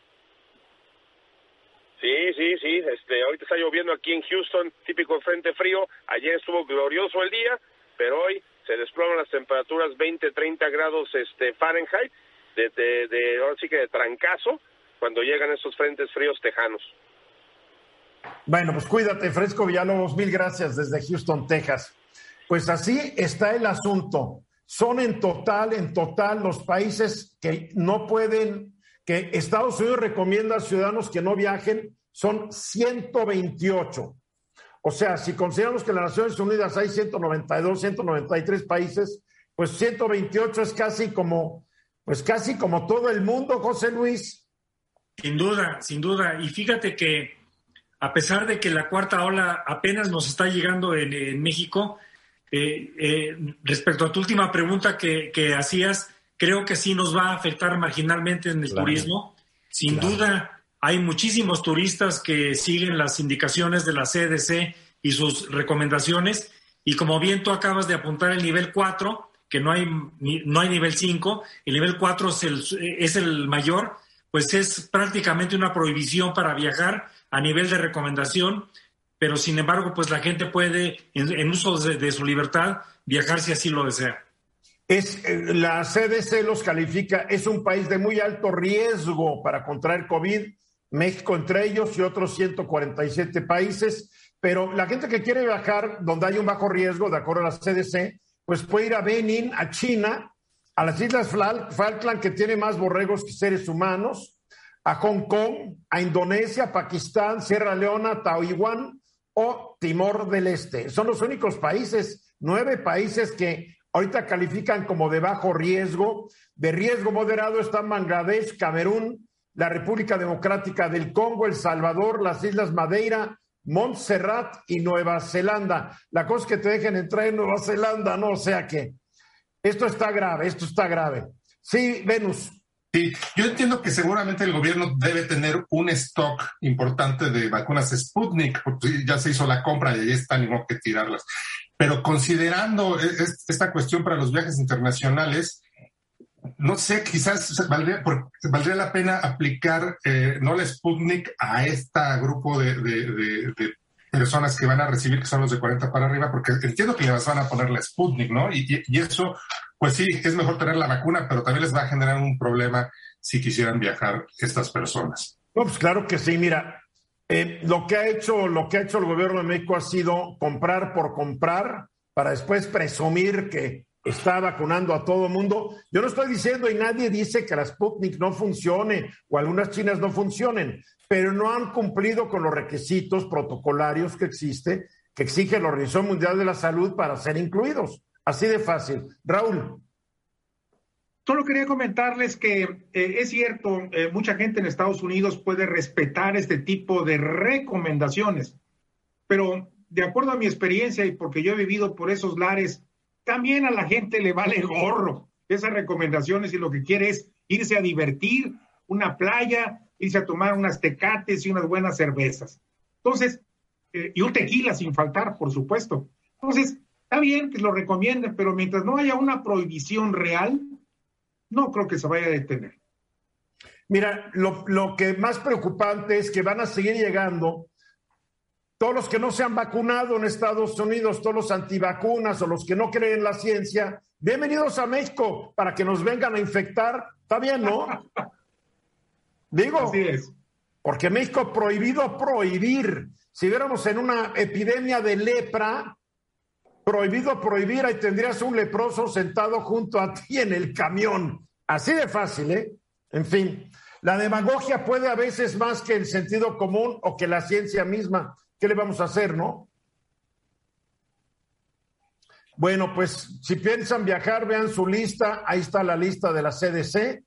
Sí, sí, sí. Este, ahorita está lloviendo aquí en Houston, típico frente frío. Ayer estuvo glorioso el día, pero hoy se desploman las temperaturas 20, 30 grados este, Fahrenheit, de, de, ahora sí que de trancazo, cuando llegan estos frentes fríos tejanos. Bueno, pues cuídate, Fresco Villalobos, mil gracias desde Houston, Texas. Pues así está el asunto son en total, en total los países que no pueden, que Estados Unidos recomienda a ciudadanos que no viajen, son 128. O sea, si consideramos que en las Naciones Unidas hay 192, 193 países, pues 128 es casi como, pues casi como todo el mundo, José Luis. Sin duda, sin duda. Y fíjate que a pesar de que la cuarta ola apenas nos está llegando en, en México, eh, eh, respecto a tu última pregunta que, hacías, creo que sí nos va a afectar marginalmente en el turismo. Sin duda, hay muchísimos turistas que siguen las indicaciones de la CDC y sus recomendaciones. Y como bien tú acabas de apuntar el nivel 4, que no hay, no hay nivel 5, el nivel 4 es el, es el mayor, pues es prácticamente una prohibición para viajar a nivel de recomendación pero sin embargo, pues la gente puede, en, uso de, su libertad, viajar si así lo desea. Es, eh, la CDC los califica, es un país de muy alto riesgo para contraer COVID, México entre ellos y otros 147 países, pero la gente que quiere viajar donde hay un bajo riesgo, de acuerdo a la CDC, pues puede ir a Benin, a China, a las Islas Falkland, que tiene más borregos que seres humanos, a Hong Kong, a Indonesia, Pakistán, Sierra Leona, Taiwán, o Timor del Este. Son los únicos países, nueve países que ahorita califican como de bajo riesgo. De riesgo moderado están Bangladesh, Camerún, la República Democrática del Congo, El Salvador, las Islas Madeira, Montserrat y Nueva Zelanda. La cosa es que te dejen entrar en Nueva Zelanda, ¿no? O sea que esto está grave, esto está grave. Sí, Venus. Sí, yo entiendo que seguramente el gobierno debe tener un stock importante de vacunas Sputnik, porque ya se hizo la compra y ahí está, ni modo que tirarlas. Pero considerando e, esta cuestión para los viajes internacionales, no sé, quizás valdría, valdría la pena aplicar eh, no la Sputnik a este grupo de, personas que van a recibir, que son los de 40 para arriba, porque entiendo que les van a poner la Sputnik, ¿no? y, eso pues sí, es mejor tener la vacuna, pero también les va a generar un problema si quisieran viajar estas personas. No, pues claro que sí. Mira, eh, lo que ha hecho, lo que ha hecho el gobierno de México ha sido comprar por comprar para después presumir que está vacunando a todo mundo. Yo no estoy diciendo y nadie dice que la Sputnik no funcione o algunas chinas no funcionen, pero no han cumplido con los requisitos protocolarios que existe, que exige la Organización Mundial de la Salud para ser incluidos. Así de fácil. Raúl. Solo quería comentarles que eh, es cierto, eh, mucha gente en Estados Unidos puede respetar este tipo de recomendaciones, pero de acuerdo a mi experiencia y porque yo he vivido por esos lares, también a la gente le vale gorro esas recomendaciones y lo que quiere es irse a divertir, una playa, irse a tomar unas tecates y unas buenas cervezas. Entonces, eh, y un tequila sin faltar, por supuesto. Entonces, Está bien que lo recomienden, pero mientras no haya una prohibición real, no creo que se vaya a detener. Mira, lo, que más preocupante es que van a seguir llegando todos los que no se han vacunado en Estados Unidos, todos los antivacunas o los que no creen en la ciencia, bienvenidos a México para que nos vengan a infectar. Está bien, ¿no? Digo, Así es. porque México prohibido prohibir. Si viéramos en una epidemia de lepra, prohibido prohibir, ahí tendrías un leproso sentado junto a ti en el camión. Así de fácil, ¿eh? En fin, la demagogia puede a veces más que el sentido común o que la ciencia misma. ¿Qué le vamos a hacer, no? Bueno, pues si piensan viajar, vean su lista. Ahí está la lista de la CDC.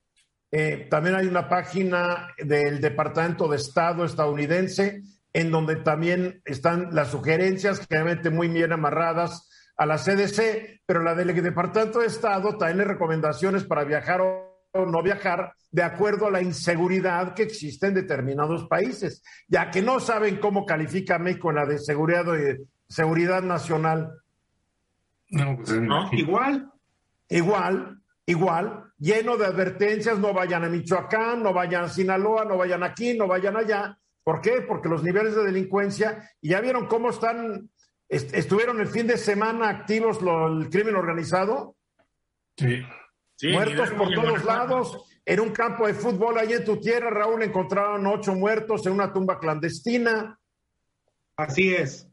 Eh, también hay una página del Departamento de Estado estadounidense en donde también están las sugerencias, generalmente muy bien amarradas a la CDC, pero la del Departamento de Estado también hay recomendaciones para viajar o no viajar de acuerdo a la inseguridad que existe en determinados países, ya que no saben cómo califica México en la de seguridad, de seguridad nacional. No, pues, ¿No? Igual. Igual, igual, lleno de advertencias, no vayan a Michoacán, no vayan a Sinaloa, no vayan aquí, no vayan allá. ¿Por qué? Porque los niveles de delincuencia, y ya vieron cómo están, est- estuvieron el fin de semana activos lo- el crimen organizado, Sí. Sí, muertos por todos lados. En un campo de fútbol allí en tu tierra, Raúl, encontraron ocho muertos en una tumba clandestina. Así es.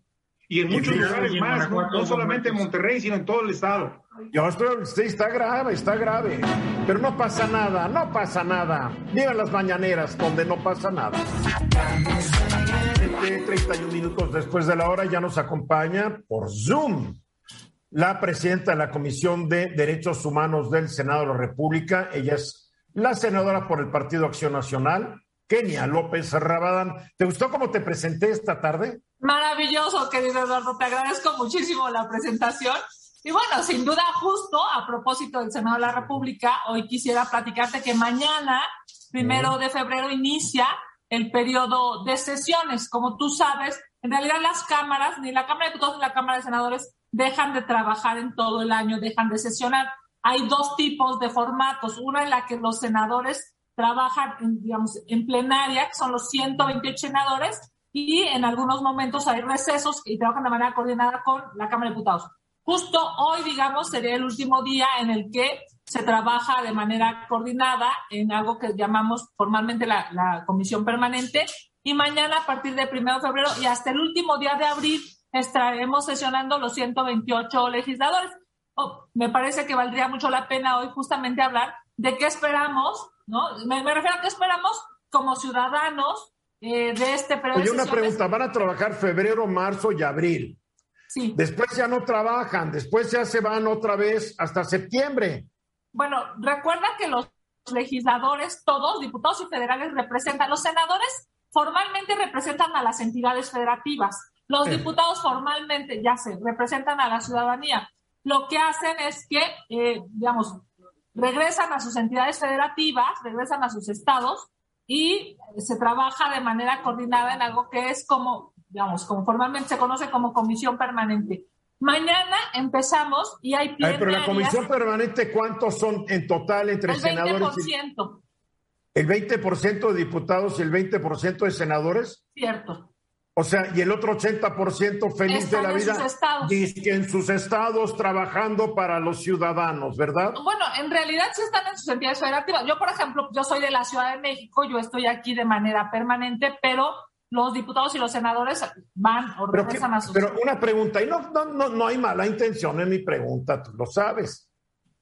Y en Y muchos lugares más, no, no solamente en. Monterrey, sino en todo el estado. Yo estoy, sí, está grave, está grave. Pero no pasa nada, no pasa nada. Vivan las mañaneras donde no pasa nada. 31 minutos después de la hora ya nos acompaña por Zoom la presidenta de la Comisión de Derechos Humanos del Senado de la República. Ella es la senadora por el Partido Acción Nacional, Kenia López Rabadán. ¿Te gustó cómo te presenté esta tarde? Maravilloso, querido Eduardo. Te agradezco muchísimo la presentación. Y bueno, sin duda, justo a propósito del Senado de la República, hoy quisiera platicarte que mañana, primero de febrero, inicia el periodo de sesiones. Como tú sabes, en realidad las cámaras, ni la Cámara de Diputados ni la Cámara de Senadores, dejan de trabajar en todo el año, dejan de sesionar. Hay dos tipos de formatos. Una en la que los senadores trabajan, en, digamos, en plenaria, que son los 128 senadores, y en algunos momentos hay recesos y trabajan de manera coordinada con la Cámara de Diputados. Justo hoy, digamos, sería el último día en el que se trabaja de manera coordinada en algo que llamamos formalmente la, Comisión Permanente y mañana a partir del 1 de febrero y hasta el último día de abril estaremos sesionando los 128 legisladores. Oh, me parece que valdría mucho la pena hoy justamente hablar de qué esperamos, ¿no? Me, me refiero a qué esperamos como ciudadanos eh, de este periodo Oye, una pregunta. Van a trabajar febrero, marzo y abril. Sí. Después ya no trabajan, después ya se van otra vez hasta septiembre. Bueno, recuerda que los legisladores, todos, diputados y federales, representan, los senadores formalmente representan a las entidades federativas, los diputados formalmente, ya sé, representan a la ciudadanía. Lo que hacen es que, eh, digamos, regresan a sus entidades federativas, regresan a sus estados y se trabaja de manera coordinada en algo que es como, digamos, como formalmente se conoce como comisión permanente. Mañana empezamos y hay Ay, pero la comisión permanente, ¿cuántos son en total entre El senadores? y- 20%, El 20% de diputados y el 20% de senadores. cierto. O sea, y el otro 80% feliz Están de la en vida. sus estados. Dice que en sus estados trabajando para los ciudadanos, ¿verdad? Bueno, en realidad sí están en sus entidades federativas. Yo, por ejemplo, yo soy de la Ciudad de México, yo estoy aquí de manera permanente, pero los diputados y los senadores van o Pero, a sus... pero una pregunta, y no, no, no, no hay mala intención en mi pregunta, tú lo sabes.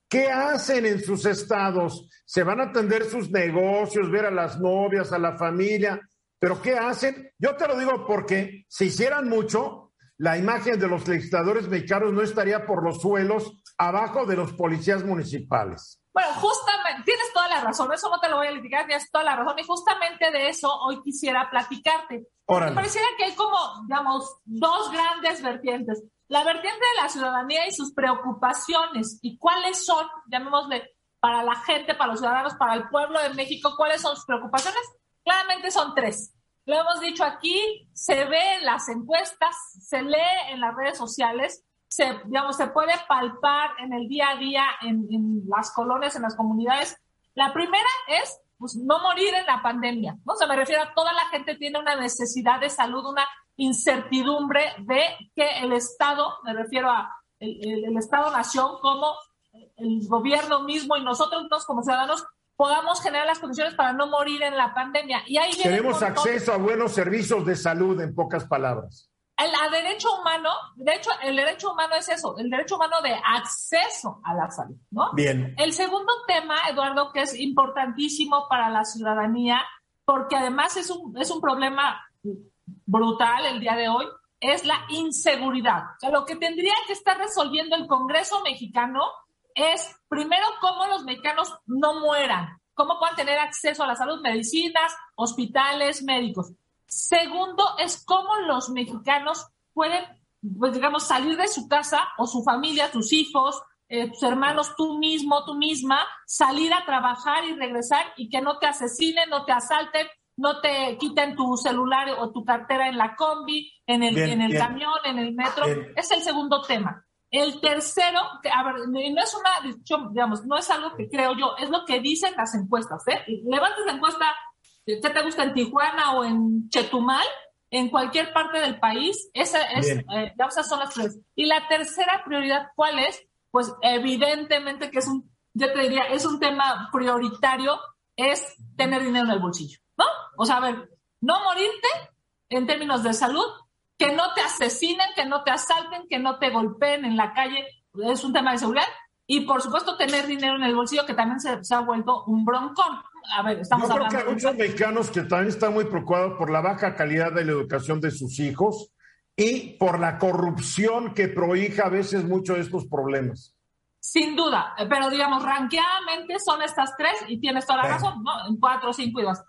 ¿Qué hacen en sus estados? ¿Se van a atender sus negocios, ver a las novias, a la familia? ¿Pero qué hacen? Yo te lo digo porque si hicieran mucho, la imagen de los legisladores mexicanos no estaría por los suelos abajo de los policías municipales. Bueno, justamente, tienes toda la razón, eso no te lo voy a litigar, tienes toda la razón, y justamente de eso hoy quisiera platicarte. Me pareciera que hay como, digamos, dos grandes vertientes. La vertiente de la ciudadanía y sus preocupaciones, y cuáles son, llamémosle, para la gente, para los ciudadanos, para el pueblo de México, cuáles son sus preocupaciones. Claramente son tres. Lo hemos dicho aquí, se ve en las encuestas, se lee en las redes sociales, se, digamos, se puede palpar en el día a día en, en las colonias, en las comunidades. La primera es pues, no morir en la pandemia. ¿no? O sea, me refiero a toda la gente tiene una necesidad de salud, una incertidumbre de que el Estado, me refiero a el, Estado-Nación, como el gobierno mismo y nosotros como ciudadanos podamos generar las condiciones para no morir en la pandemia. Y ahí Tenemos acceso a buenos servicios de salud, en pocas palabras. El derecho humano, de hecho, el derecho humano es eso, el derecho humano de acceso a la salud, ¿no? Bien. El segundo tema, Eduardo, que es importantísimo para la ciudadanía, porque además es un, es un problema brutal el día de hoy, es la inseguridad. O sea, lo que tendría que estar resolviendo el Congreso mexicano es, primero, cómo los mexicanos no mueran, cómo puedan tener acceso a la salud, medicinas, hospitales, médicos. Segundo, es cómo los mexicanos pueden, pues digamos, salir de su casa o su familia, tus hijos, eh, tus hermanos, tú mismo, tú misma, salir a trabajar y regresar y que no te asesinen, no te asalten, no te quiten tu celular o tu cartera en la combi, en el, en el camión, en el metro. Es el segundo tema. El tercero, a ver, no es una, digamos, no es algo que creo yo, es lo que dicen las encuestas. ¿eh? Levantes la encuesta ¿Qué te gusta en Tijuana o en Chetumal? En cualquier parte del país, esa es, eh, esas son las tres. Y la tercera prioridad, ¿cuál es? Pues evidentemente que es un, yo te diría, es un tema prioritario, es tener dinero en el bolsillo, ¿no? O sea, a ver, no morirte en términos de salud, que no te asesinen, que no te asalten, que no te golpeen en la calle, es un tema de seguridad. Y por supuesto tener dinero en el bolsillo, que también se, se ha vuelto un broncón a ver, estamos Yo creo que hay muchos mexicanos que también están muy preocupados por la baja calidad de la educación de sus hijos y por la corrupción que prohija a veces muchos de estos problemas. Sin duda, pero digamos, ranqueadamente son estas tres y tienes toda la razón, ¿no? En cuatro, cinco y dos.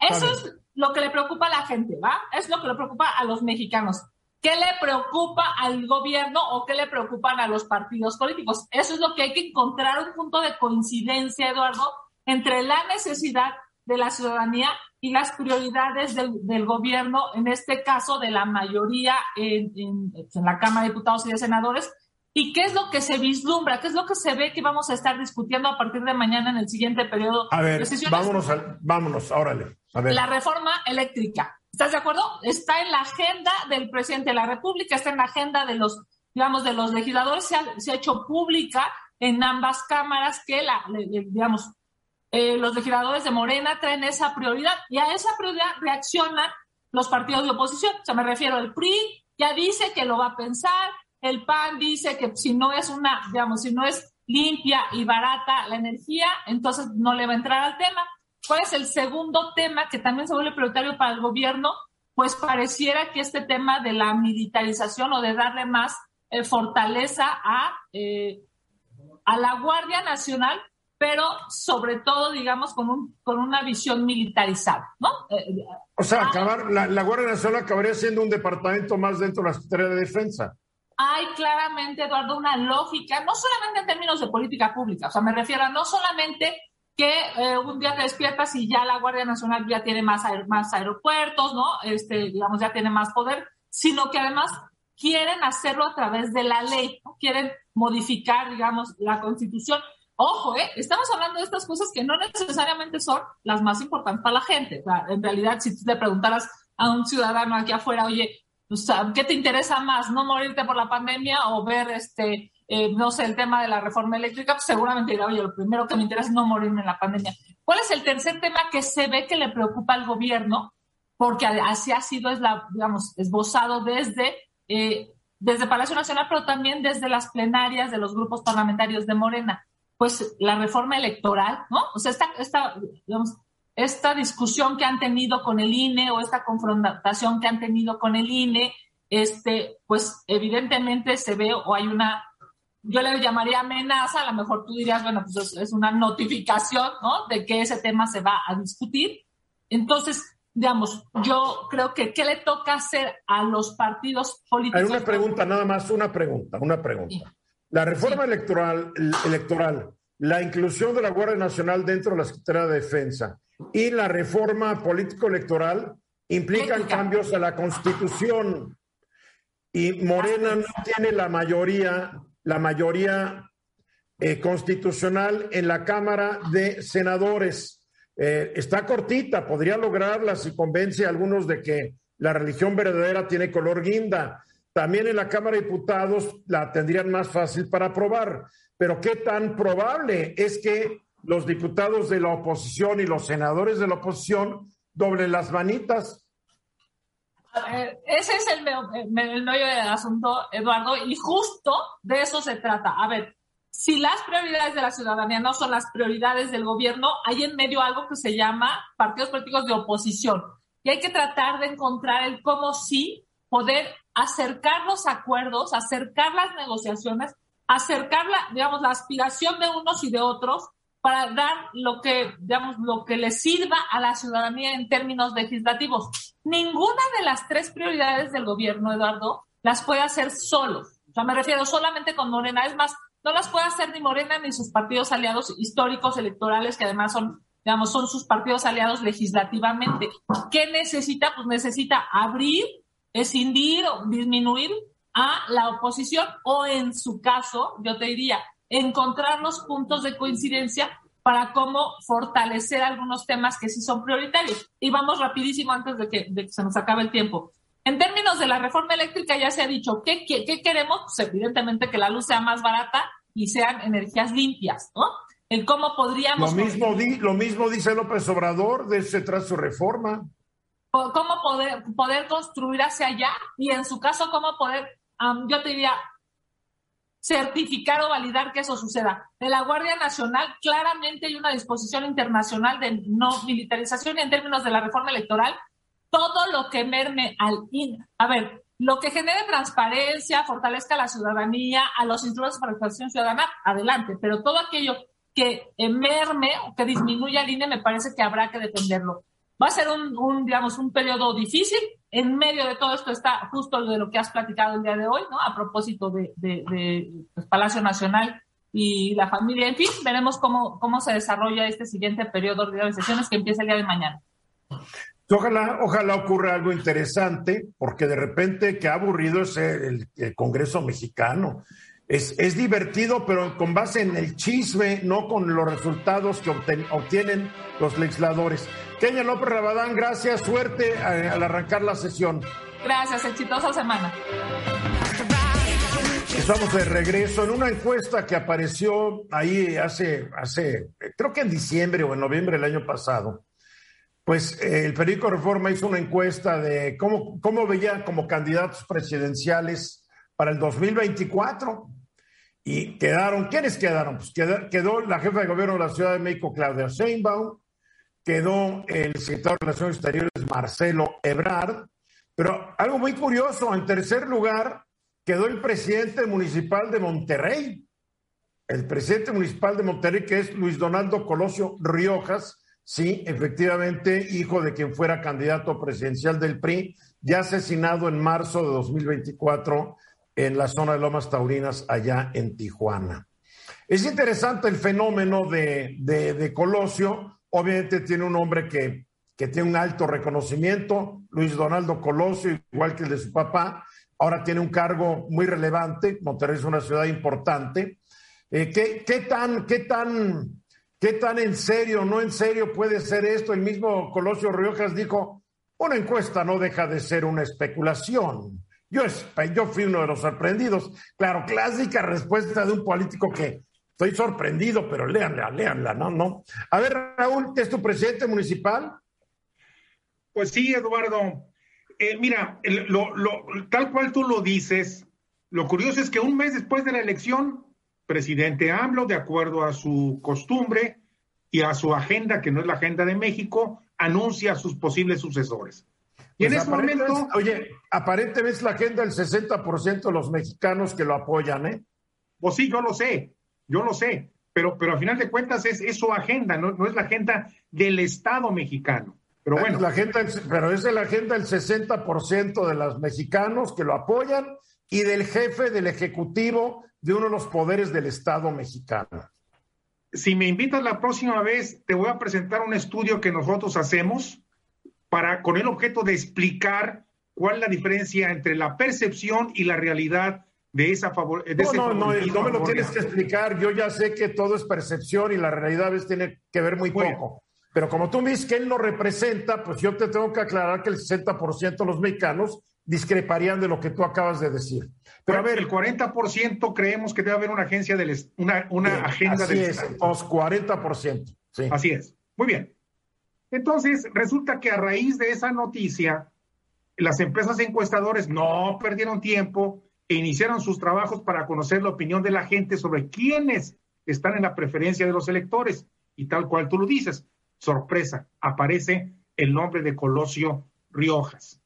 Eso es lo que le preocupa a la gente, ¿va? Es lo que le preocupa a los mexicanos. ¿Qué le preocupa al gobierno o qué le preocupan a los partidos políticos? Eso es lo que hay que encontrar un punto de coincidencia, Eduardo, entre la necesidad de la ciudadanía y las prioridades del, gobierno, en este caso de la mayoría en, la Cámara de Diputados y de Senadores, y qué es lo que se vislumbra, qué es lo que se ve que vamos a estar discutiendo a partir de mañana en el siguiente periodo a ver, Vámonos, vámonos, órale. La reforma eléctrica. ¿Estás de acuerdo? Está en la agenda del presidente de la República, está en la agenda de los, digamos, de los legisladores, se ha, se ha hecho pública en ambas cámaras que la, digamos, eh, los legisladores de Morena traen esa prioridad y a esa prioridad reaccionan los partidos de oposición. O sea, me refiero al PRI, ya dice que lo va a pensar, el PAN dice que si no es una, digamos, si no es limpia y barata la energía, entonces no le va a entrar al tema. ¿Cuál es el segundo tema que también se vuelve prioritario para el gobierno? Pues pareciera que este tema de la militarización o de darle más eh, fortaleza a, eh, a la Guardia Nacional pero sobre todo, digamos, con, un, con una visión militarizada, ¿no? Eh, o sea, ah. acabar, la, Guardia Nacional acabaría siendo un departamento más dentro de la Secretaría de Defensa. Hay claramente, Eduardo, una lógica, no solamente en términos de política pública, o sea, me refiero a no solamente que eh, un día te despiertas y ya la Guardia Nacional ya tiene más, más aeropuertos, ¿no? Este, digamos, ya tiene más poder, sino que además quieren hacerlo a través de la ley, quieren modificar, digamos, la constitución Ojo, ¿eh? estamos hablando de estas cosas que no necesariamente son las más importantes para la gente. en realidad, si tú le preguntaras a un ciudadano aquí afuera, oye, ¿qué te interesa más? ¿No morirte por la pandemia o ver, este, eh, no sé, el tema de la reforma eléctrica? Pues seguramente dirá, oye, lo primero que me interesa es no morirme en la pandemia. ¿Cuál es el tercer tema que se ve que le preocupa al gobierno? Porque así ha sido, es la, digamos, esbozado desde, eh, desde Palacio Nacional, pero también desde las plenarias de los grupos parlamentarios de Morena pues la reforma electoral, ¿no? O sea, esta, esta, digamos, esta discusión que han tenido con el INE o esta confrontación que han tenido con el INE, este, pues evidentemente se ve o hay una, yo le llamaría amenaza, a lo mejor tú dirías, bueno, pues es, una notificación, ¿no? De que ese tema se va a discutir. Entonces, digamos, yo creo que ¿qué le toca hacer a los partidos políticos? Hay una pregunta, nada más, una pregunta, una pregunta. La reforma electoral, electoral, la inclusión de la Guardia Nacional dentro de la Secretaría de Defensa y la reforma político-electoral implican cambios a la Constitución. Y Morena no tiene la mayoría, la mayoría eh, constitucional en la Cámara de Senadores. Eh, está cortita, podría lograrla si convence a algunos de que la religión verdadera tiene color guinda. También en la Cámara de Diputados la tendrían más fácil para aprobar. Pero qué tan probable es que los diputados de la oposición y los senadores de la oposición doblen las manitas. Ese es el, el, meollo del asunto, Eduardo, y justo de eso se trata. A ver, si las prioridades de la ciudadanía no son las prioridades del gobierno, hay en medio algo que se llama partidos políticos de oposición. Y hay que tratar de encontrar el cómo sí poder acercar los acuerdos, acercar las negociaciones, acercar la, digamos, la aspiración de unos y de otros para dar lo que, digamos, lo que le sirva a la ciudadanía en términos legislativos. Ninguna de las tres prioridades del gobierno, Eduardo, las puede hacer solo. O sea, me refiero solamente con Morena. Es más, no las puede hacer ni Morena ni sus partidos aliados históricos electorales, que además son, digamos, son sus partidos aliados legislativamente. ¿Qué necesita? Pues necesita abrir, escindir o disminuir a la oposición o en su caso, yo te diría, encontrar los puntos de coincidencia para cómo fortalecer algunos temas que sí son prioritarios. Y vamos rapidísimo antes de que, se nos acabe el tiempo. En términos de la reforma eléctrica ya se ha dicho, ¿qué, qué, queremos? Pues evidentemente que la luz sea más barata y sean energías limpias, ¿no? El cómo podríamos... Lo mismo, lo mismo dice López Obrador de ese tras su reforma. ¿Cómo poder, poder construir hacia allá? Y en su caso, ¿cómo poder, yo te diría, certificar o validar que eso suceda. De la Guardia Nacional, claramente hay una disposición internacional de no militarización y en términos de la reforma electoral, todo lo que merme al INE. A ver, lo que genere transparencia, fortalezca a la ciudadanía, a los instrumentos para la participación ciudadana, adelante, pero todo aquello que merme o que disminuya al INE me parece que habrá que defenderlo. Va a ser un, un, digamos, un periodo difícil. En medio de todo esto está justo de lo que has platicado el día de hoy, ¿no? A propósito de, de, pues, Palacio Nacional y la familia. En fin, veremos cómo, cómo se desarrolla este siguiente periodo de sesiones que empieza el día de mañana. Ojalá, ojalá ocurra algo interesante, porque de repente qué aburrido es el, Congreso mexicano. Es, es, divertido, pero con base en el chisme, no con los resultados que obtienen los legisladores. Kenia López Rabadán, gracias, suerte al arrancar la sesión. Gracias, exitosa semana. Estamos de regreso en una encuesta que apareció ahí hace, hace, creo que en diciembre o en noviembre del año pasado pues eh, el periódico Reforma hizo una encuesta de cómo, cómo veían como candidatos presidenciales para el 2024. Y quedaron, ¿quiénes quedaron? Pues quedó, la jefa de gobierno de la Ciudad de México, Claudia Sheinbaum, quedó el secretario de Relaciones Exteriores, Marcelo Ebrard, pero algo muy curioso, en tercer lugar quedó el presidente municipal de Monterrey, el presidente municipal de Monterrey, que es Luis Donaldo Colosio Riojas, Sí, efectivamente, hijo de quien fuera candidato presidencial del PRI, ya asesinado en marzo de 2024 en la zona de Lomas Taurinas, allá en Tijuana. Es interesante el fenómeno de, Colosio. Obviamente tiene un hombre que, tiene un alto reconocimiento, Luis Donaldo Colosio, igual que el de su papá. Ahora tiene un cargo muy relevante. Monterrey es una ciudad importante. Eh, ¿qué, ¿Qué tan, qué tan ¿Qué tan en serio, no en serio puede ser esto? El mismo Colosio Riojas dijo, una encuesta no deja de ser una especulación. Yo, yo fui uno de los sorprendidos. Claro, clásica respuesta de un político que estoy sorprendido, pero léanla, léanla, ¿no? no. A ver, Raúl, ¿es tu presidente municipal? Pues sí, Eduardo. Eh, mira, tal cual tú lo dices, lo curioso es que un mes después de la elección presidente AMLO, de acuerdo a su costumbre y a su agenda, que no es la agenda de México, anuncia a sus posibles sucesores. Y en pues ese momento. Oye, aparentemente es la agenda del 60% de los mexicanos que lo apoyan, ¿eh? Pues sí, yo lo sé, yo lo sé, pero, pero a final de cuentas es, su agenda, no, no, es la agenda del Estado mexicano. Pero bueno. La agenda, pero es la agenda del 60% de los mexicanos que lo apoyan y del jefe del Ejecutivo de uno de los poderes del Estado mexicano. Si me invitas la próxima vez, te voy a presentar un estudio que nosotros hacemos para, con el objeto de explicar cuál es la diferencia entre la percepción y la realidad de esa favor. no, no, no, no me lo tienes que explicar. Yo ya sé que todo es percepción y la realidad a veces tiene que ver muy poco. Pero como tú me dices que él no representa, pues yo te tengo que aclarar que el 60% de los mexicanos discreparían de lo que tú acabas de decir. Pero a ver, el 40% creemos que debe haber una agencia del una, una agenda así del es, Los 40%. Sí. Así es. Muy bien. Entonces, resulta que a raíz de esa noticia, las empresas encuestadores no perdieron tiempo e iniciaron sus trabajos para conocer la opinión de la gente sobre quiénes están en la preferencia de los electores. Y tal cual tú lo dices, sorpresa, aparece el nombre de Colosio Riojas.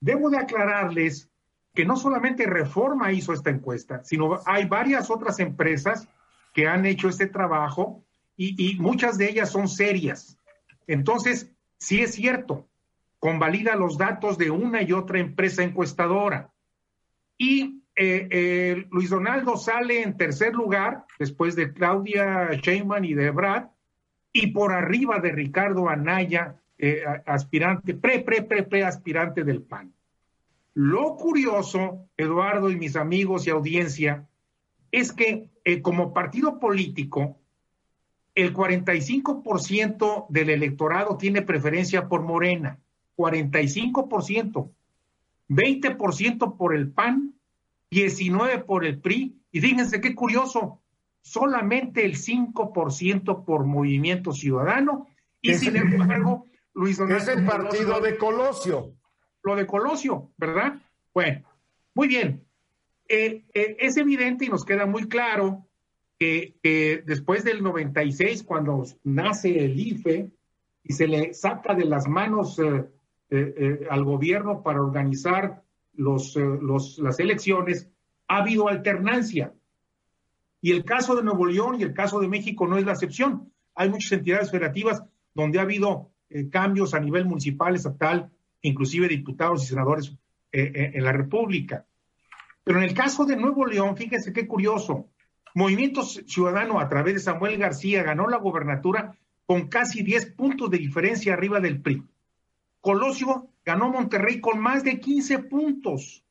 Debo de aclararles que no solamente Reforma hizo esta encuesta, sino hay varias otras empresas que han hecho este trabajo y, muchas de ellas son serias. Entonces, sí es cierto, convalida los datos de una y otra empresa encuestadora. Y eh, eh, Luis Donaldo sale en tercer lugar, después de Claudia Sheinbaum y de Brad, y por arriba de Ricardo Anaya, eh, aspirante, pre, pre, pre, pre aspirante del PAN. Lo curioso, Eduardo y mis amigos y audiencia, es que como partido político, el 45% del electorado tiene preferencia por Morena, 45%, 20% por el PAN, 19% por el PRI, y fíjense qué curioso, solamente el 5% por Movimiento Ciudadano, y sin embargo, Luis Donaldo... Es el partido de Colosio. Lo de Colosio, ¿verdad? Bueno, muy bien. Eh, eh, es evidente y nos queda muy claro que, después del 96, cuando nace el IFE y se le saca de las manos eh, eh, eh, al gobierno para organizar los, las elecciones, ha habido alternancia. Y el caso de Nuevo León y el caso de México no es la excepción. Hay muchas entidades federativas donde ha habido cambios a nivel municipal, estatal, inclusive diputados y senadores en la República. Pero en el caso de Nuevo León, fíjense qué curioso, Movimiento Ciudadano a través de Samuel García ganó la gobernatura con casi 10 puntos de diferencia arriba del PRI. Colosio ganó Monterrey con más de 15 puntos.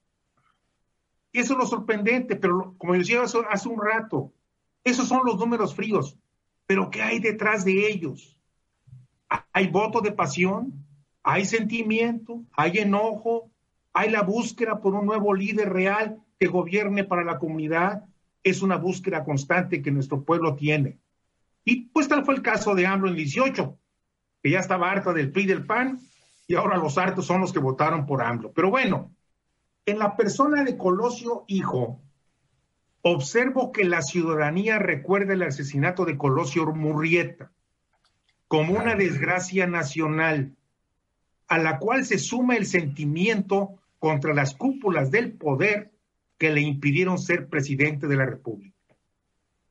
Eso es lo sorprendente, pero como decía hace un rato, esos son los números fríos. Pero ¿qué hay detrás de ellos? Hay voto de pasión, hay sentimiento, hay enojo, hay la búsqueda por un nuevo líder real que gobierne para la comunidad, es una búsqueda constante que nuestro pueblo tiene. Y pues tal fue el caso de AMLO en 18, que ya estaba harta del PRI del PAN y ahora los hartos son los que votaron por AMLO. Pero bueno, en la persona de Colosio Hijo, observo que la ciudadanía recuerda el asesinato de Colosio Murrieta como una desgracia nacional, a la cual se suma el sentimiento contra las cúpulas del poder que le impidieron ser presidente de la República.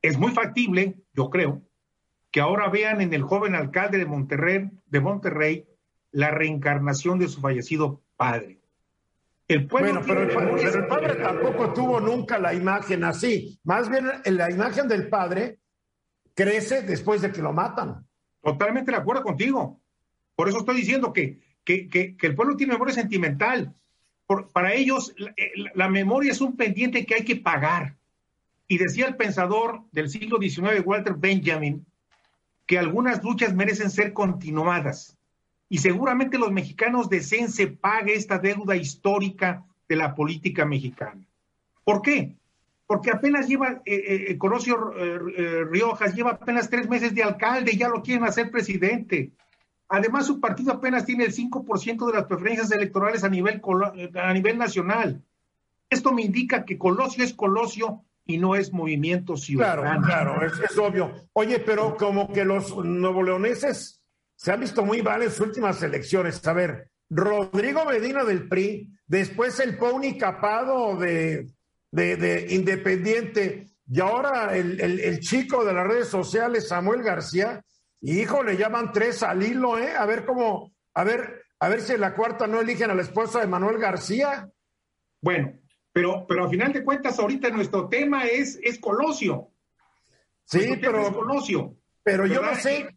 Es muy factible, yo creo, que ahora vean en el joven alcalde de Monterrey, de Monterrey la reencarnación de su fallecido padre. El pueblo bueno, pero, el, padre tampoco tuvo nunca la imagen así. Más bien la imagen del padre crece después de que lo matan. Totalmente de acuerdo contigo. Por eso estoy diciendo que, que, que el pueblo tiene memoria sentimental para ellos eh, la, memoria es un pendiente que hay que pagar. Y decía el pensador del siglo XIX, Walter Benjamin, que algunas luchas merecen ser continuadas. Y seguramente los mexicanos deseen se pague esta deuda histórica de la política mexicana. ¿Por qué? Porque apenas lleva, eh, eh, Colosio Riojas lleva apenas tres meses de alcalde y ya lo quieren hacer presidente. Además, su partido apenas tiene el 5% de las preferencias electorales a nivel, a nivel nacional. Esto me indica que Colosio es Colosio y no es Movimiento Ciudadano. Claro, claro, es, obvio. Oye, pero como que los nuevoleoneses se han visto muy mal en sus últimas elecciones. A ver, Rodrigo Medina del PRI, después el Pony Capado de, de, Independiente, y ahora el, el chico de las redes sociales, Samuel García, Hijo, le llaman tres al hilo, ¿eh? A ver cómo, a ver, a ver si en la cuarta no eligen a la esposa de Manuel García. Bueno, pero, pero a final de cuentas, ahorita nuestro tema es, es Colosio. Sí, pero. Colosio. Pero yo no sé,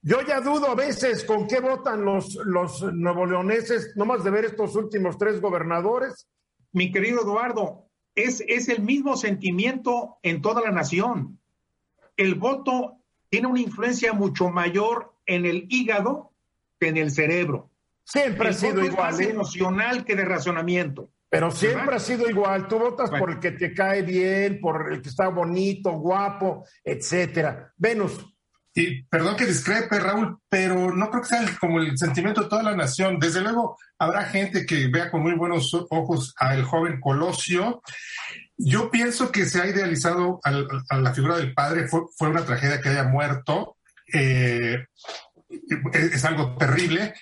yo ya dudo a veces con qué votan los, los nuevoleoneses, nomás de ver estos últimos tres gobernadores. Mi querido Eduardo, es, es el mismo sentimiento en toda la nación. El voto tiene una influencia mucho mayor en el hígado que en el cerebro. Siempre ha sido Es igual. más ¿eh? emocional que de razonamiento. Pero siempre ¿Verdad? ha sido igual. Tú votas Bueno. por el que te cae bien, por el que está bonito, guapo, etcétera. Venus, Y perdón que discrepe, Raúl, pero no creo que sea el- como el sentimiento de toda la nación. Desde luego, habrá gente que vea con muy buenos ojos al joven Colosio. Yo pienso que se ha idealizado al- a la figura del padre. Fue, fue una tragedia que haya muerto. Eh, es, algo terrible,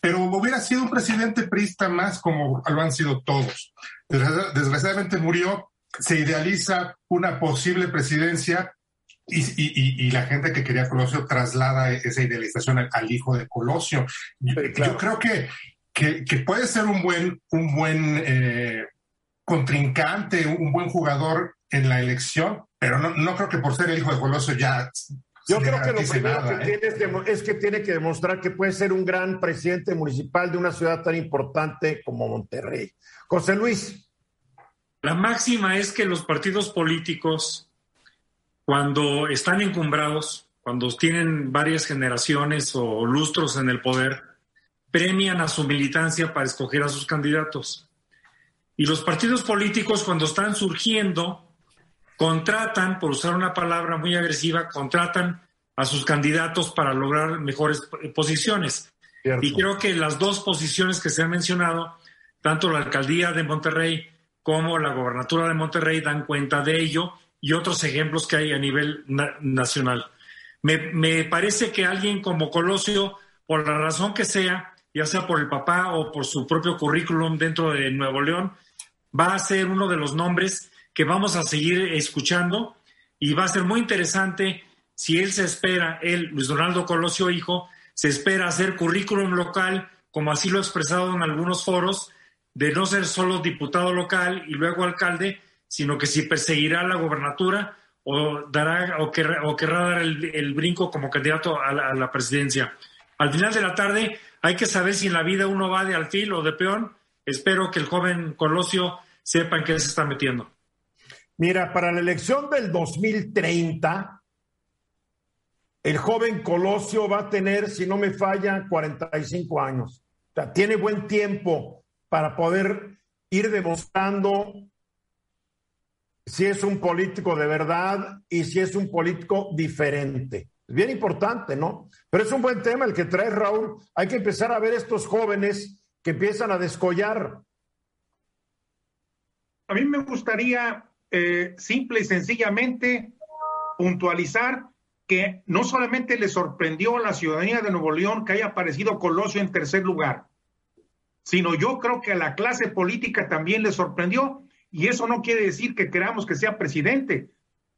pero hubiera sido un presidente priista más como lo han sido todos. Desgra- Desgraciadamente murió. Se idealiza una posible presidencia y, y- la gente que quería Colosio traslada esa idealización al, al hijo de Colosio. Yo, Sí, claro. yo creo que, que, que puede ser un buen, un buen eh, contrincante, un buen jugador en la elección, pero no, no creo que por ser el hijo de Colosio ya. yo creo que lo primero nada, que ¿eh? tiene es que tiene que demostrar que puede ser un gran presidente municipal de una ciudad tan importante como Monterrey. José Luis, La máxima es que los partidos políticos, cuando están encumbrados, cuando tienen varias generaciones o lustros en el poder, premian a su militancia para escoger a sus candidatos. Y los partidos políticos, cuando están surgiendo, contratan, por usar una palabra muy agresiva, contratan a sus candidatos para lograr mejores eh, posiciones. Cierto. Y creo que las dos posiciones que se han mencionado, tanto la alcaldía de Monterrey como la gobernatura de Monterrey, dan cuenta de ello y otros ejemplos que hay a nivel na- nacional. Me, me parece que alguien como Colosio, por la razón que sea, ya sea por el papá o por su propio currículum dentro de Nuevo León, va a ser uno de los nombres que vamos a seguir escuchando y va a ser muy interesante si él se espera, él, Luis Donaldo Colosio Hijo, se espera hacer currículum local, como así lo ha expresado en algunos foros, de no ser solo diputado local y luego alcalde, sino que si perseguirá la gobernatura o dará o querrá, o querrá dar el, brinco como candidato a la, a la presidencia. Al final de la tarde hay que saber si en la vida uno va de alfil o de peón. Espero que el joven Colosio sepa en qué se está metiendo. mira, para la elección del 2030, el joven Colosio va a tener, si no me falla, 45 años. O sea, tiene buen tiempo para poder ir demostrando si es un político de verdad y si es un político diferente. Bien importante, ¿no? Pero es un buen tema el que trae Raúl. Hay que empezar a ver estos jóvenes que empiezan a descollar. A mí me gustaría eh, simple y sencillamente puntualizar que no solamente le sorprendió a la ciudadanía de Nuevo León que haya aparecido Colosio en tercer lugar, sino yo creo que a la clase política también le sorprendió y eso no quiere decir que queramos que sea presidente.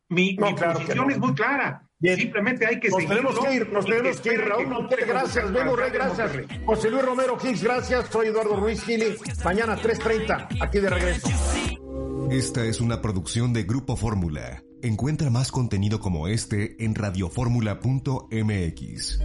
Mi, No, mi claro que posición no. es muy clara. Bien. Simplemente hay que Nos tenemos que ir, nos y tenemos que ir. Raúl gracias. Memo Rey, gracias. José Luis Romero Higgs, gracias. Soy Eduardo Ruiz Gili. Mañana 3.30, aquí de regreso. Esta es una producción de Grupo Fórmula. Encuentra más contenido como este en radioformula.mx.